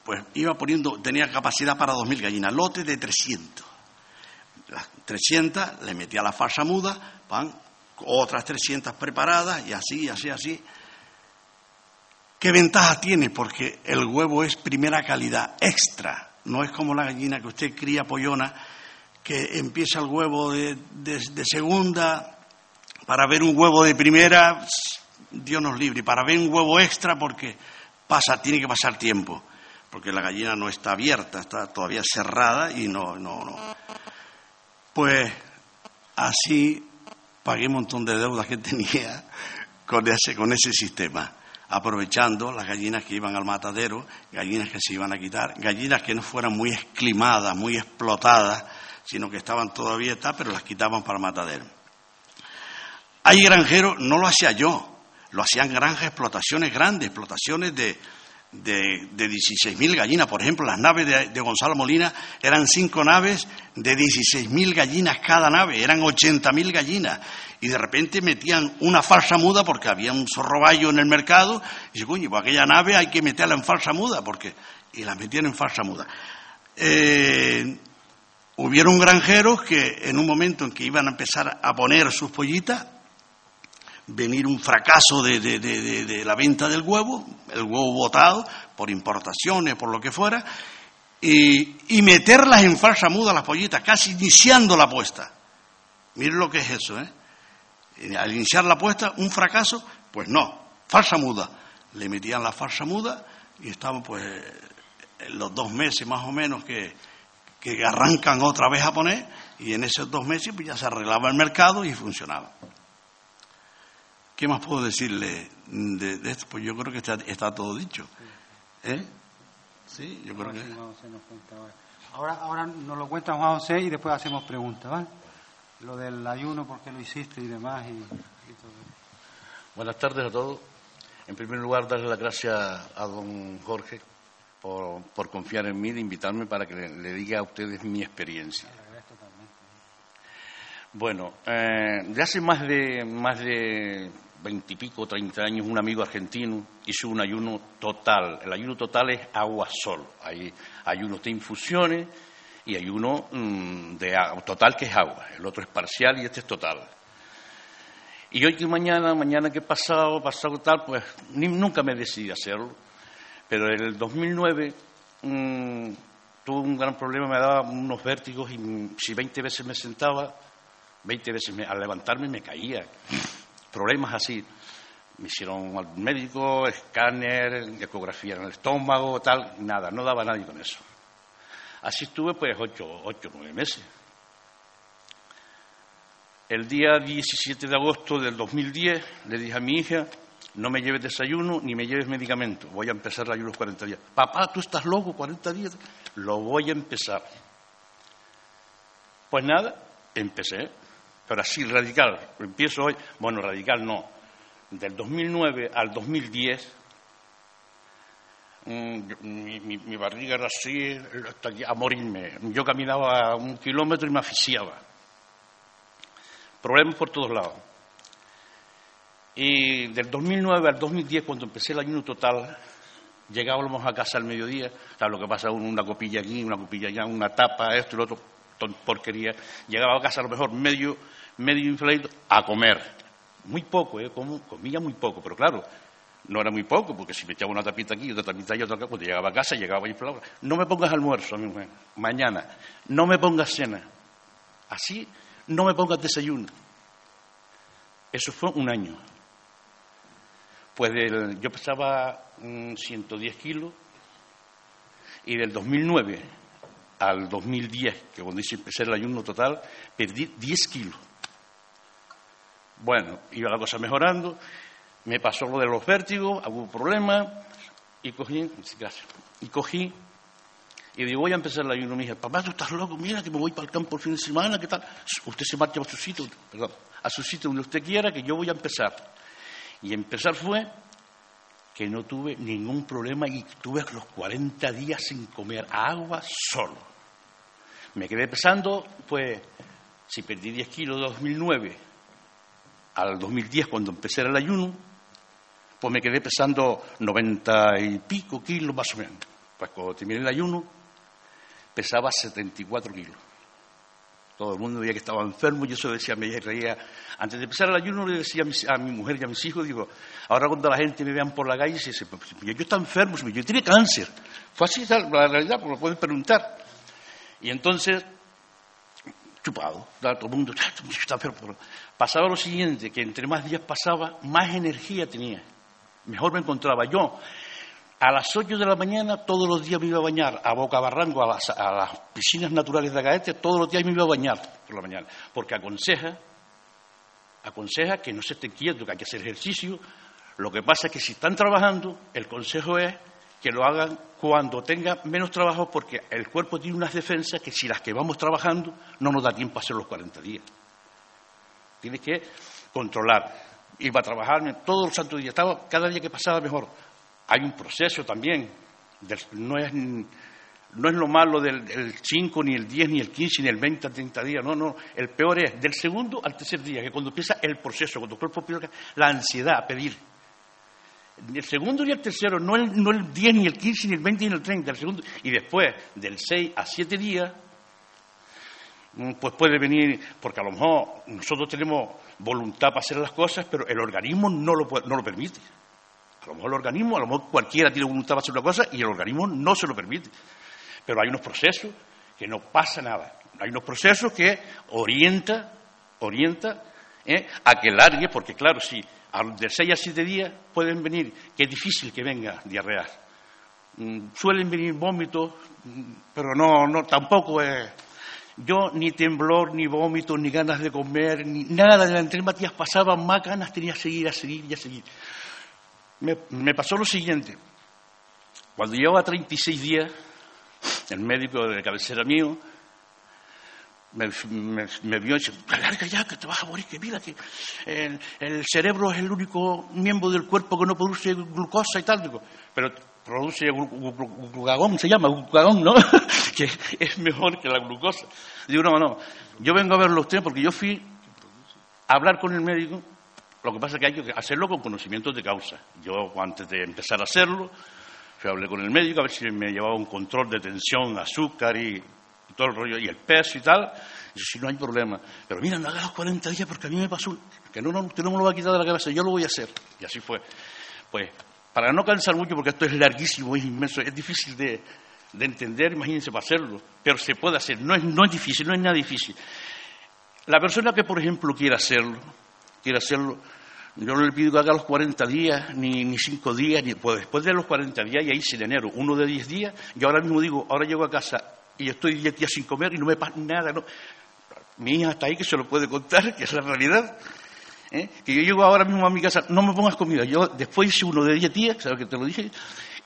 pues iba poniendo, tenía capacidad para 2.000 gallinas, lote de 300. Las 300 le metía la farsa muda, van otras 300 preparadas y así, así, así. ¿Qué ventaja tiene? Porque el huevo es primera calidad, extra. No es como la gallina que usted cría pollona, que empieza el huevo de, de segunda para ver un huevo de primera, Dios nos libre, para ver un huevo extra porque pasa, tiene que pasar tiempo porque la gallina no está abierta, está todavía cerrada y no, no, no. Pues así pagué un montón de deudas que tenía con ese, con ese sistema, aprovechando las gallinas que iban al matadero, gallinas que se iban a quitar, gallinas que no fueran muy esclimadas, muy explotadas, sino que estaban todabía pero las quitaban para el matadero. Hay granjeros, no lo hacía yo, lo hacían granjas, explotaciones grandes, explotaciones de de, de 16.000 gallinas. Por ejemplo, las naves de, Gonzalo Molina eran cinco naves de 16.000 gallinas cada nave, eran 80.000 gallinas. Y de repente metían una falsa muda porque había un zorroballo en el mercado. Y dice, coño, pues aquella nave hay que meterla en falsa muda, porque... Y la metían en falsa muda. Eh, hubieron granjeros que en un momento en que iban a empezar a poner sus pollitas, venir un fracaso de, la venta del huevo, el huevo botado por importaciones, por lo que fuera, y, meterlas en falsa muda las pollitas, casi iniciando la puesta. Miren lo que es eso, ¿eh? Al iniciar la puesta, un fracaso, pues no, falsa muda. Le metían la falsa muda y estaban pues los dos meses más o menos que, que arrancan otra vez a poner y en esos dos meses pues ya se arreglaba el mercado y funcionaba. ¿Qué más puedo decirle de, esto? Pues yo creo que está, todo dicho. ¿Eh? Sí, yo creo que... Ahora, ahora nos lo cuenta Juan José y después hacemos preguntas, ¿vale? Lo del ayuno, por qué lo hiciste y demás. Y, Buenas tardes a todos. En primer lugar, darle las gracias a don Jorge por, por confiar en mí, de invitarme para que le, diga a ustedes mi experiencia. Bueno, eh, de hace más de, más de veintipico, treinta años, un amigo argentino hizo un ayuno total. El ayuno total es agua-sol. Hay ayuno de infusiones y hay uno mm, de total que es agua. El otro es parcial y este es total. Y hoy que mañana, mañana que pasado, pasado tal, pues nunca me decidí hacerlo. Pero en el 2009 mm, tuve un gran problema, me daba unos vértigos y si 20 veces me sentaba, 20 veces al levantarme me caía problemas así. Me hicieron al médico, escáner, ecografía en el estómago, tal, nada, no daba nadie con eso. Así estuve pues ocho, ocho, nueve meses. El día 17 de agosto del 2010 le dije a mi hija, no me lleves desayuno ni me lleves medicamento. Voy a empezar el ayuno los 40 días. Papá, tú estás loco, 40 días. Lo voy a empezar. Pues nada, empecé. Pero así, radical. Empiezo hoy. Bueno, radical no. Del 2009 al 2010, mm, mi, barriga era así, a morirme. Yo caminaba un kilómetro y me asfixiaba. Problemas por todos lados. Y del 2009 al 2010, cuando empecé el ayuno total, llegábamos a casa al mediodía, ¿sabes lo que pasa? Una copilla aquí, una copilla allá, una tapa, esto y lo otro, porquería. Llegaba a casa a lo mejor medio, medio inflado a comer. Muy poco, ¿eh? comía muy poco, pero claro, no era muy poco, porque si me echaba una tapita aquí, otra tapita allá, otra acá, cuando llegaba a casa llegaba inflado. No me pongas almuerzo, mi mujer, mañana. No me pongas cena. Así, no me pongas desayuno. Eso fue un año. Pues yo pesaba 110 kilos y del 2009 al 2010, que cuando hice empecé el ayuno total, perdí 10 kilos. Bueno, iba la cosa mejorando, me pasó lo de los vértigos, hubo problemas y cogí, y cogí y digo, voy a empezar el ayuno. Me dije, papá, tú estás loco, mira que me voy para el campo el fin de semana, ¿qué tal? Usted se marcha a su sitio, perdón, a su sitio donde usted quiera, que yo voy a empezar. Y empezar fue que no tuve ningún problema y tuve los 40 días sin comer agua solo. Me quedé pesando, pues, si perdí 10 kilos de 2009 al 2010 cuando empecé el ayuno, pues me quedé pesando 90 y pico kilos más o menos. Pues cuando terminé el ayuno, pesaba 74 kilos. Todo el mundo veía que estaba enfermo, yo eso decía, me reía. Antes de empezar el ayuno le decía a mi, mujer y a mis hijos, digo, ahora cuando la gente me vean por la calle, dice, pues, yo, estoy enfermo, yo tiene cáncer. Fue así la realidad, porque lo pueden preguntar. Y entonces, chupado, todo el mundo está enfermo. Pasaba lo siguiente, que entre más días pasaba, más energía tenía. Mejor me encontraba yo. A las 8 de la mañana todos los días me iba a bañar a Boca Barranco, a las, piscinas naturales de Agaete, todos los días me iba a bañar por la mañana, porque aconseja, aconseja que no se esté quieto, que hay que hacer ejercicio. Lo que pasa es que si están trabajando, el consejo es que lo hagan cuando tengan menos trabajo, porque el cuerpo tiene unas defensas que si las que vamos trabajando no nos da tiempo a hacer los 40 días. Tiene que controlar. Iba a trabajar todos los santos días, estaba cada día que pasaba mejor hay un proceso también. no, es, lo malo del, 5, ni el 10, ni el 15, ni el 20, 30 días. No, no. El peor es del segundo al tercer día, que cuando empieza el proceso, cuando el cuerpo empieza la ansiedad a pedir. El segundo y el tercero, no el, no el 10, ni el 15, ni el 20, ni el 30, el segundo. Y después, del 6 a 7 días, mm, pues puede venir, porque a lo mejor nosotros tenemos voluntad para hacer las cosas, pero el organismo no lo, no lo permite. A lo mejor el organismo, a lo mejor cualquiera tiene voluntad para hacer una cosa y el organismo no se lo permite. Pero hay unos procesos que no pasa nada. Hay unos procesos que orienta, orienta ¿eh? a que largue, porque claro, si de seis a siete días pueden venir, que es difícil que venga diarrea. Mm, suelen venir vómitos, mm, pero no, no, tampoco es. Yo ni temblor, ni vómitos, ni ganas de comer, ni nada de las días pasaban, más ganas tenía de seguir, a seguir y a seguir me, pasó lo siguiente. Cuando llevaba 36 días, el médico de cabecera mío me, vio y dice, larga ya, que te vas a morir, que mira, que el, cerebro es el único miembro del cuerpo que no produce glucosa y tal. pero produce glucagón, se llama glucagón, ¿no? que es mejor que la glucosa. Digo, no, no, yo vengo a verlo a usted porque yo fui a hablar con el médico lo que pasa es que hay que hacerlo con conocimientos de causa. Yo, antes de empezar a hacerlo, a hablar con el médico a ver si me llevaba un control de tensión, azúcar y, todo el rollo, y el peso y tal. Y si no hay problema. Pero mira, no hagas los 40 días porque a mí me pasó, que no, no, usted no me lo va a quitar de la cabeza, yo lo voy a hacer. Y así fue. Pues, para no cansar mucho, porque esto es larguísimo, es inmenso, es difícil de, entender, imagínense, para hacerlo. Pero se puede hacer, no es, no es difícil, no es nada difícil. La persona que, por ejemplo, quiera hacerlo, quiere hacerlo, yo no le pido que haga los 40 días, ni, ni 5 días, ni, pues después de los 40 días, y ahí se enero, uno de 10 días, yo ahora mismo digo, ahora llego a casa y estoy 10 días sin comer y no me pasa nada. No. Mi hija está ahí que se lo puede contar, que es la realidad. ¿eh? que yo llego ahora mismo a mi casa, no me pongas comida. Yo después hice uno de 10 días, ¿sabes que te lo dije?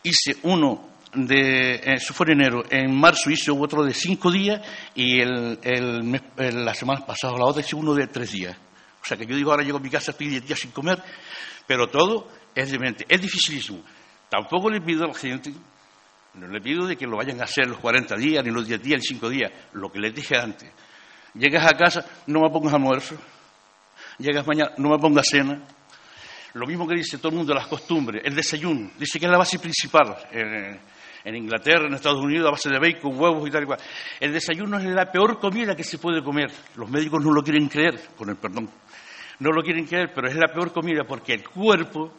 Hice uno de, eso fue en enero, en marzo hice otro de 5 días y el, el, la semana pasada, la otra hice uno de 3 días. O sea que yo digo, ahora llego a mi casa, estoy 10 días sin comer, pero todo es demente. Es dificilísimo. Tampoco le pido a la gente, no le pido de que lo vayan a hacer los 40 días, ni los 10 días, ni 5 días, lo que les dije antes. Llegas a casa, no me pongas almuerzo. Llegas mañana, no me pongas cena. Lo mismo que dice todo el mundo, las costumbres, el desayuno. Dice que es la base principal. En, Inglaterra, en Estados Unidos, a base de bacon, huevos y tal y cual. El desayuno es la peor comida que se puede comer. Los médicos no lo quieren creer, con el perdón. No lo quieren creer, pero es la peor comida porque el cuerpo,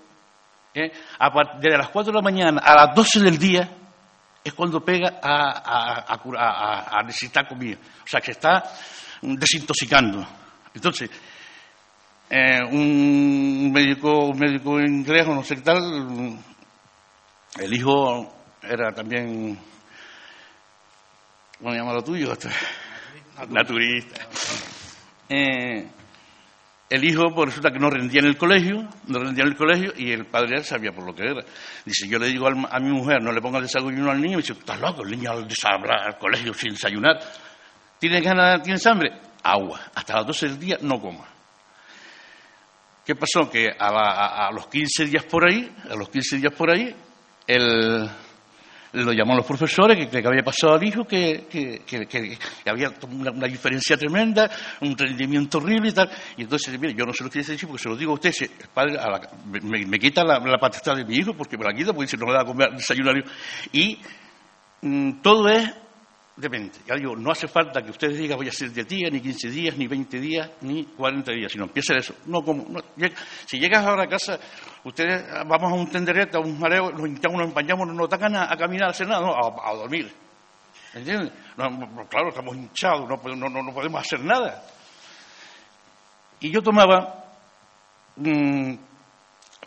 ¿eh? de las 4 de la mañana a las 12 del día, es cuando pega a, a necesitar comida. O sea, que está desintoxicando. Entonces, eh, un médico, un médico inglés o no sé qué tal, el hijo era también, ¿cómo llama lo tuyo? Naturista. Eh, el hijo, pues resulta que no rendía en el colegio, no rendía en el colegio y el padre sabía por lo que era. Dice, yo le digo a, mi mujer, no le ponga desayuno al niño, y dice, estás loco, el niño al, al colegio sin desayunar. ¿Tienes ganas, tienes hambre? Agua. Hasta las 12 del día no coma. ¿Qué pasó? Que a, los 15 días por ahí, a los 15 días por ahí, el, lo llamó los profesores, que, que había pasado al hijo, que, que, había una, diferencia tremenda, un rendimiento horrible y tal. Y entonces, mire, yo no se lo quiero decir porque se lo digo a usted, el padre me, quita la, la de mi hijo porque me la quita porque si no me da a comer desayunar. Y mm, todo es Depende. Ya digo, no hace falta que ustedes digan voy a hacer 10 días, ni 15 días, ni 20 días, ni 40 días, sino empiece eso. No, como, si llegas ahora a casa, ustedes vamos a un tenderete, a un mareo, nos hinchamos, nos empañamos, no nos dan a, caminar, a hacer nada, no, a, dormir. ¿Entiendes? claro, estamos hinchados, no, no, podemos hacer nada. Y yo tomaba mm,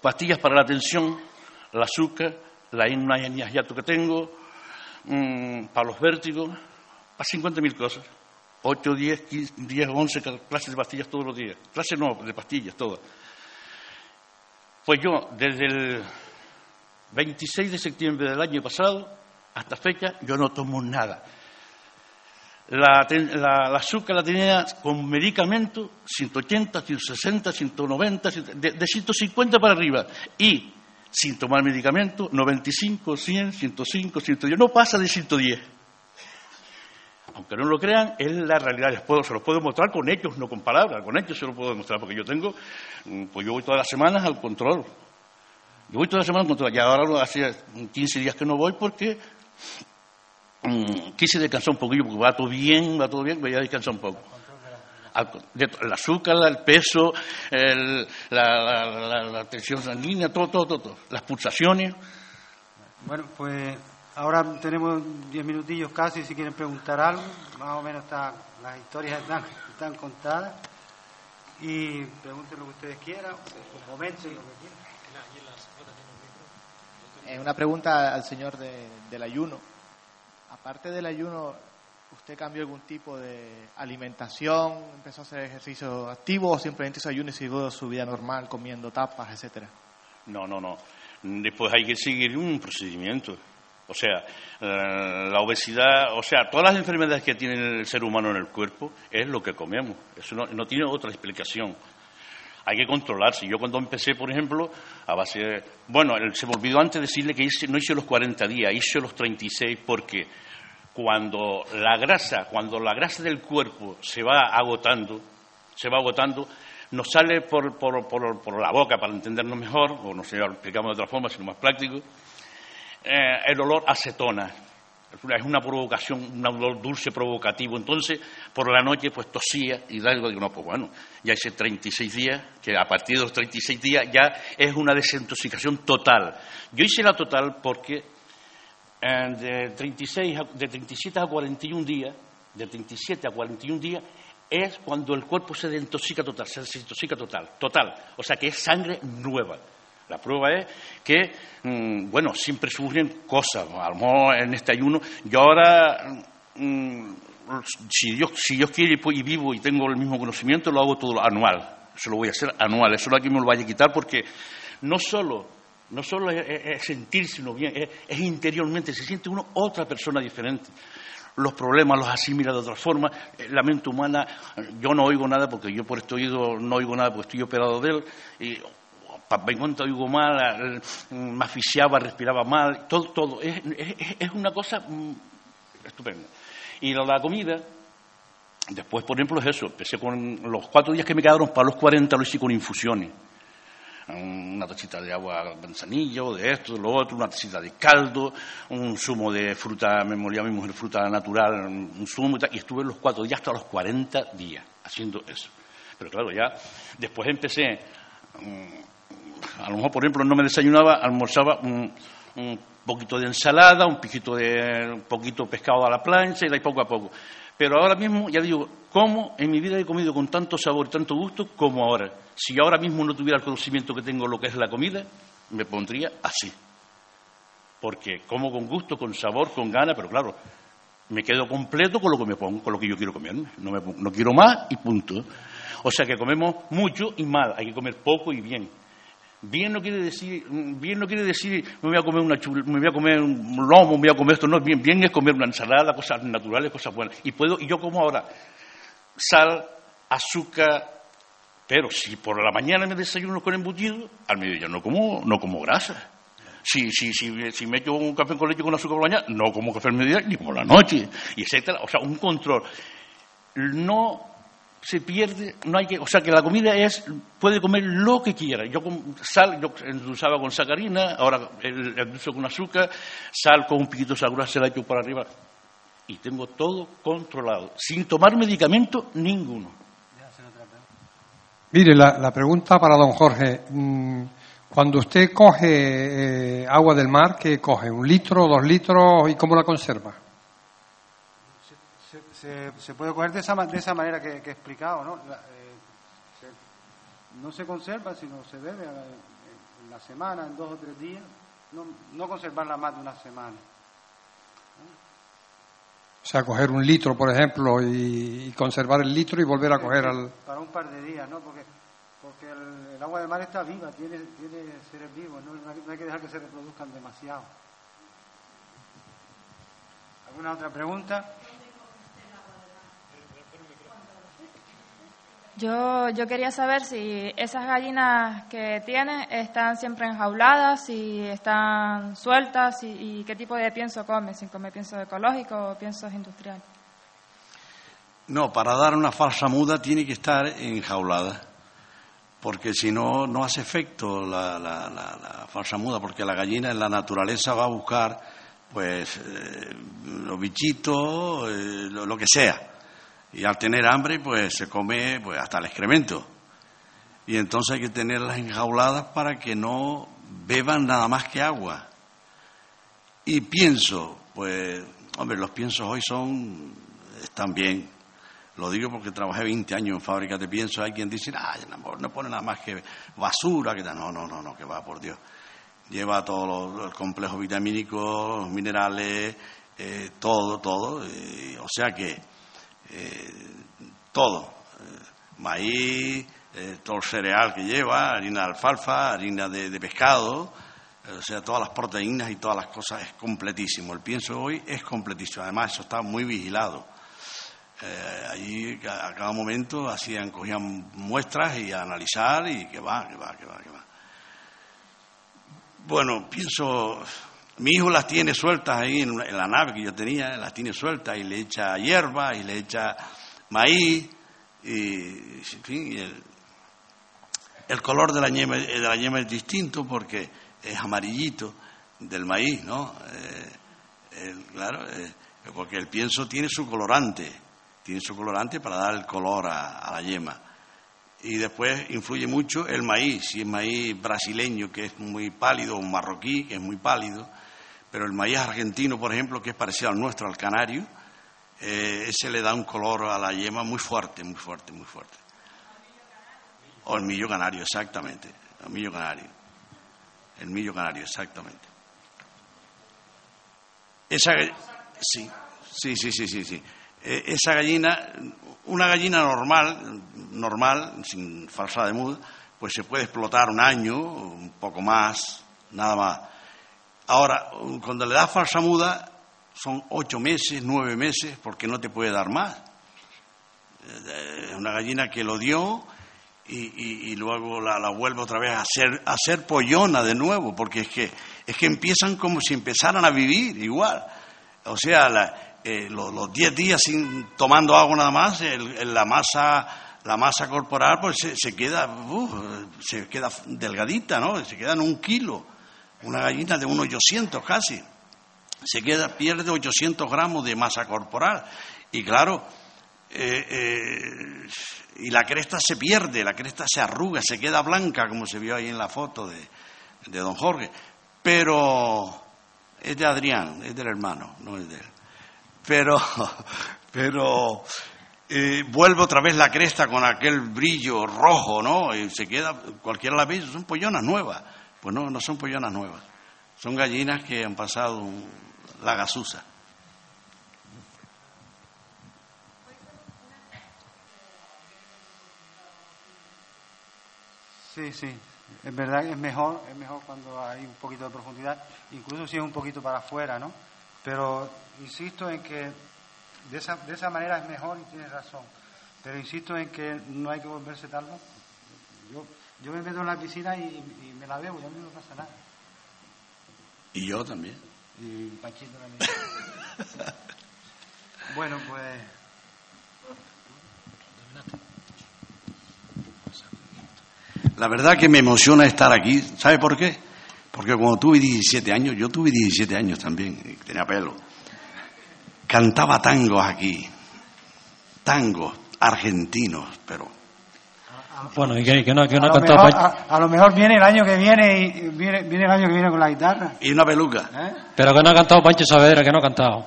pastillas para la tensión, el azúcar, la yato que tengo, Mm, para los vértigos, a 50.000 cosas. 8, 10, 15, 10, 11 clases de pastillas todos los días. Clases no, de pastillas, todas. Pues yo, desde el 26 de septiembre del año pasado hasta fecha, yo no tomo nada. La, azúcar la tenía con medicamento 180, 160, 190, de, de 150 para arriba. Y sin tomar medicamento, 95, 100, 105, 110, no pasa de 110. Aunque no lo crean, es la realidad. Se los puedo mostrar con hechos, no con palabras. Con hechos se lo puedo demostrar, porque yo tengo, mm, pues yo voy todas las semanas al control. Yo voy todas las semanas al control. Y ahora hace 15 días que no voy porque mm, quise descansar un poquillo, porque va todo bien, va todo bien, voy a descansar un poco el azúcar, el peso, la, tensión sanguínea, todo, todo, todo, las pulsaciones. Bueno, pues ahora tenemos diez minutillos casi, si quieren preguntar algo, más o menos está, las historias están, están contadas y pregunten lo que ustedes quieran, o comenten lo que quieran. Eh, una pregunta al señor del ayuno. Aparte del ayuno, ¿Usted cambió algún tipo de alimentación? ¿Empezó a hacer ejercicio activo o simplemente se ayuno y siguió su vida normal comiendo tapas, etcétera? No, no, no. Después hay que seguir un procedimiento. O sea, eh, la obesidad, o sea, todas las enfermedades que tiene el ser humano en el cuerpo es lo que comemos. Eso no, tiene otra explicación. Hay que controlarse. Yo cuando empecé, por ejemplo, a base de... Bueno, se me olvidó antes decirle que no hice los 40 días, hice los 36 porque cuando la grasa, cuando la grasa del cuerpo se va agotando, se va agotando, nos sale por, la boca, para entendernos mejor, o no sé, lo explicamos de otra forma, sino más práctico, eh, el olor acetona. Es una provocación, un olor dulce provocativo. Entonces, por la noche, pues tosía y algo, digo, no, pues bueno, ya hice 36 días, que a partir de los 36 días ya es una desintoxicación total. Yo hice la total porque de, 36 de 37 a 41 días, de 37 a 41 días, es cuando el cuerpo se desintoxica total, se desintoxica total, total. O sea que es sangre nueva. La prueba es que, mm, bueno, siempre surgen cosas. A lo mejor en este ayuno, yo ahora, mm, si, Dios, si Dios quiere y vivo y tengo el mismo conocimiento, lo hago todo anual. Eso lo voy a hacer anual. Eso no aquí me lo vaya a quitar porque no solo, no solo es, sentirse uno bien, es, interiormente, se siente uno otra persona diferente los problemas los asimila de otra forma. Eh, la mente humana, yo no oigo nada porque yo por este oído no oigo nada porque estoy operado de él. Y en cuanto oigo mal, me asfixiaba, respiraba mal, todo, todo. Es, es una cosa mm, estupenda. Y la comida, después, por ejemplo, es eso. Empecé con los cuatro días que me quedaron para los 40, lo hice con infusiones. Una tacita de agua manzanillo, de esto, de lo otro, una tacita de caldo, un zumo de fruta, me molía mi mujer fruta natural, un zumo y tal. Y estuve los cuatro días hasta los 40 días haciendo eso. Pero claro, ya después empecé, mm, a lo mejor, por ejemplo, no me desayunaba, almorzaba un, poquito de ensalada, un de un poquito pescado a la plancha y de ahí poco a poco. Pero ahora mismo, ya digo, ¿cómo en mi vida he comido con tanto sabor, tanto gusto como ahora? Si ahora mismo no tuviera el conocimiento que tengo lo que es la comida, me pondría así. Porque como con gusto, con sabor, con gana, pero claro, me quedo completo con lo que me pongo, con lo que yo quiero comer. No, no quiero más y punto. O sea que comemos mucho y mal, hay que comer poco y bien. Bien no quiere decir, bien no quiere decir me voy a comer una me voy a comer un lomo, me voy a comer esto, no, bien, bien es comer una ensalada, cosas naturales, cosas buenas. Y puedo, y yo como ahora sal, azúcar, pero si por la mañana me desayuno con embutido, al mediodía no como, no como grasa. Si, si, si, si me echo un café con leche con azúcar por la mañana, no como café al mediodía ni por la noche, y etcétera. O sea, un control. No se pierde, no hay que, o sea que la comida es, puede comer lo que quiera. Yo con sal, yo endulzaba con sacarina, ahora endulzo con azúcar, sal con un poquito de sal se la echo por arriba y tengo todo controlado, sin tomar medicamento ninguno. Mire, la, pregunta para don Jorge. Mm, cuando usted coge eh, agua del mar, ¿qué coge? ¿Un litro, dos litros y cómo la conserva? Se, puede coger de esa, de esa manera que, he explicado, ¿no? Eh, no se conserva, sino se bebe en la semana, en dos o tres días, no, no conservarla más de una semana. O sea, coger un litro, por ejemplo, y, conservar el litro y volver a coger al... Para un par de días, ¿no? Porque, porque el, agua de mar está viva, tiene, tiene seres vivos, ¿no? no hay que dejar que se reproduzcan demasiado. ¿Alguna otra pregunta? Yo, yo quería saber si esas gallinas que tiene están siempre enjauladas, si están sueltas y, qué tipo de pienso come, si come pienso ecológico o pienso industrial. No, para dar una falsa muda tiene que estar enjaulada, porque si no, no hace efecto la, la, falsa muda, porque la gallina en la naturaleza va a buscar pues eh, los bichitos, eh, lo que sea y al tener hambre, pues se come pues, hasta el excremento. Y entonces hay que tenerlas enjauladas para que no beban nada más que agua. Y pienso, pues, hombre, los piensos hoy son, están bien. Lo digo porque trabajé 20 años en fábricas de pienso. Hay quien dice, ah, no pone nada más que basura. Que no, no, no, no, que va, por Dios. Lleva todo el complejo vitamínico, los minerales, eh, todo, todo. o sea que eh, todo, eh, maíz, eh, todo el cereal que lleva, harina de alfalfa, harina de, pescado, o sea, todas las proteínas y todas las cosas es completísimo. El pienso hoy es completísimo, además eso está muy vigilado. allí a, cada momento hacían, cogían muestras y a analizar y que va, que va, que va, que va. Bueno, pienso, mi hijo las tiene sueltas ahí en, la nave que yo tenía, las tiene sueltas y le echa hierba y le echa maíz y, el, color de la, yema, de la yema es distinto porque es amarillito del maíz, ¿no? Eh, claro, eh, porque el pienso tiene su colorante, tiene su colorante para dar el color a la yema y después influye mucho el maíz, si es maíz brasileño que es muy pálido o marroquí que es muy pálido, pero el maíz argentino, por ejemplo, que es parecido al nuestro, al canario, eh, ese le da un color a la yema muy fuerte, muy fuerte, muy fuerte. O el millo canario, exactamente. El millo canario. El millo canario, exactamente. Esa, sí, sí, sí, sí, sí. sí. Eh, esa gallina, una gallina normal, normal, sin falsa de muda, pues se puede explotar un año, un poco más, nada más. Ahora, cuando le das falsa muda, son ocho meses, nueve meses, porque no te puede dar más. Es una gallina que lo dio y, luego la, vuelve otra vez a ser, a ser pollona de nuevo, porque es que, es que empiezan como si empezaran a vivir igual. O sea, eh, los, diez días sin, tomando agua nada más, la masa la masa corporal pues se, queda se queda delgadita, ¿no? Se queda en un kilo. Una gallina de unos 800 casi. Se queda, pierde 800 gramos de masa corporal. Y claro, eh, eh, y la cresta se pierde, la cresta se arruga, se queda blanca, como se vio ahí en la foto de, de don Jorge. Pero es de Adrián, es del hermano, no es de él. Pero, pero eh, vuelve otra vez la cresta con aquel brillo rojo, ¿no? Y se queda, cualquiera la ve, son pollonas nuevas. Pues no, no son pollonas nuevas. Son gallinas que han pasado la gasusa. Sí, sí, es verdad que es mejor, es mejor cuando hay un poquito de profundidad, incluso si es un poquito para afuera, ¿no? Pero insisto en que de esa, de esa manera es mejor y tienes razón. Pero insisto en que no hay que volverse tal Yo, yo me meto en la piscina y, me la veo y a mí no pasa nada. Y yo también. Y Panchito también. bueno, pues. La verdad que me emociona estar aquí. ¿Sabe por qué? Porque cuando tuve 17 años, yo tuve 17 años también, tenía pelo. Cantaba tangos aquí, tangos argentinos, pero bueno, y que, no, que no a, lo mejor, a, lo mejor viene el año que viene y viene, viene el año que viene con la guitarra. Y una peluca. ¿Eh? Pero que no ha cantado Pancho Saavedra, que no ha cantado.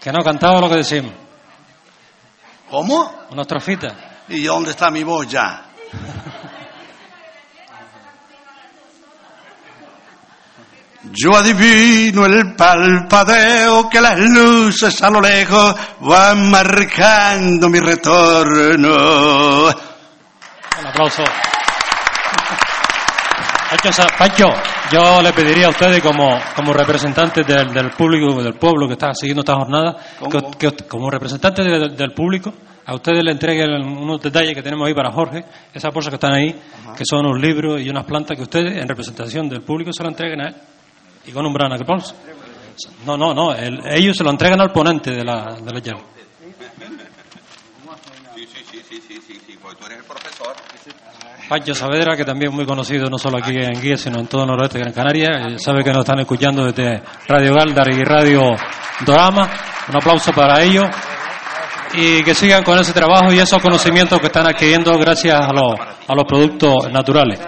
Que no ha cantado lo que decimos. ¿Cómo? Una estrofita. ¿Y dónde está mi voz ya? Yo adivino el palpadeo que las luces a lo lejos van marcando mi retorno. Un aplauso. Pancho, yo le pediría a ustedes como, como representantes del, público, del pueblo que está siguiendo esta jornada, que, como representantes del público, a ustedes le entreguen unos detalles que tenemos ahí para Jorge, esas cosas que están ahí, que son unos libros y unas plantas que ustedes, en representación del público, se lo entreguen a él y con un brana que No, no, no, ellos se lo entregan al ponente de la, de la llave. Sí, sí, sí, porque tú eres el profesor. Pancho Saavedra, que también es muy conocido no solo aquí en Guía, sino en todo el noroeste de Gran Canaria. Eh, sabe que nos están escuchando desde Radio Galdar y Radio Dorama. Un aplauso para ellos y que sigan con ese trabajo y esos conocimientos que están adquiriendo gracias a los productos naturales.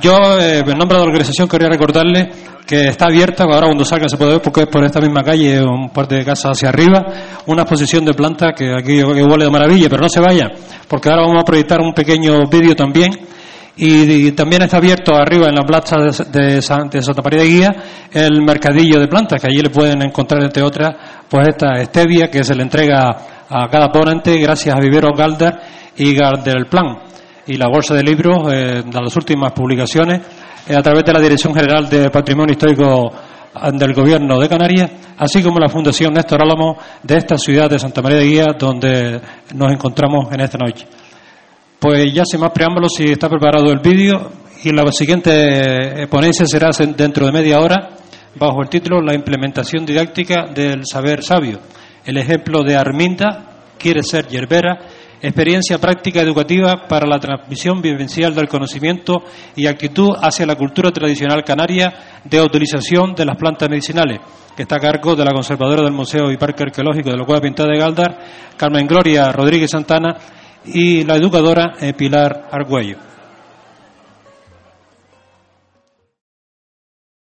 Yo, eh, en nombre de la organización, quería recordarles que está abierta, ahora cuando salga se puede ver porque es por esta misma calle, un par de casas hacia arriba, una exposición de plantas que aquí huele de maravilla, pero no se vaya, porque ahora vamos a proyectar un pequeño vídeo también. Y, también está abierto arriba en la plaza de, Santa María de Guía el mercadillo de plantas, que allí le pueden encontrar, entre otras, pues esta stevia que se le entrega a cada ponente gracias a Vivero Galder y Galder Plan. Y la bolsa de libros eh, de las últimas publicaciones eh, a través de la Dirección General de Patrimonio Histórico del Gobierno de Canarias, así como la Fundación Néstor Álamo de esta ciudad de Santa María de Guía, donde nos encontramos en esta noche. Pues ya sin más preámbulos, si está preparado el vídeo, y la siguiente eh, ponencia será dentro de media hora, bajo el título La implementación didáctica del saber sabio. El ejemplo de Arminda quiere ser yerbera experiencia práctica educativa para la transmisión vivencial del conocimiento y actitud hacia la cultura tradicional canaria de utilización de las plantas medicinales, que está a cargo de la conservadora del Museo y Parque Arqueológico de la Cueva Pintada de Galdar, Carmen Gloria Rodríguez Santana, y la educadora eh, Pilar Argüello.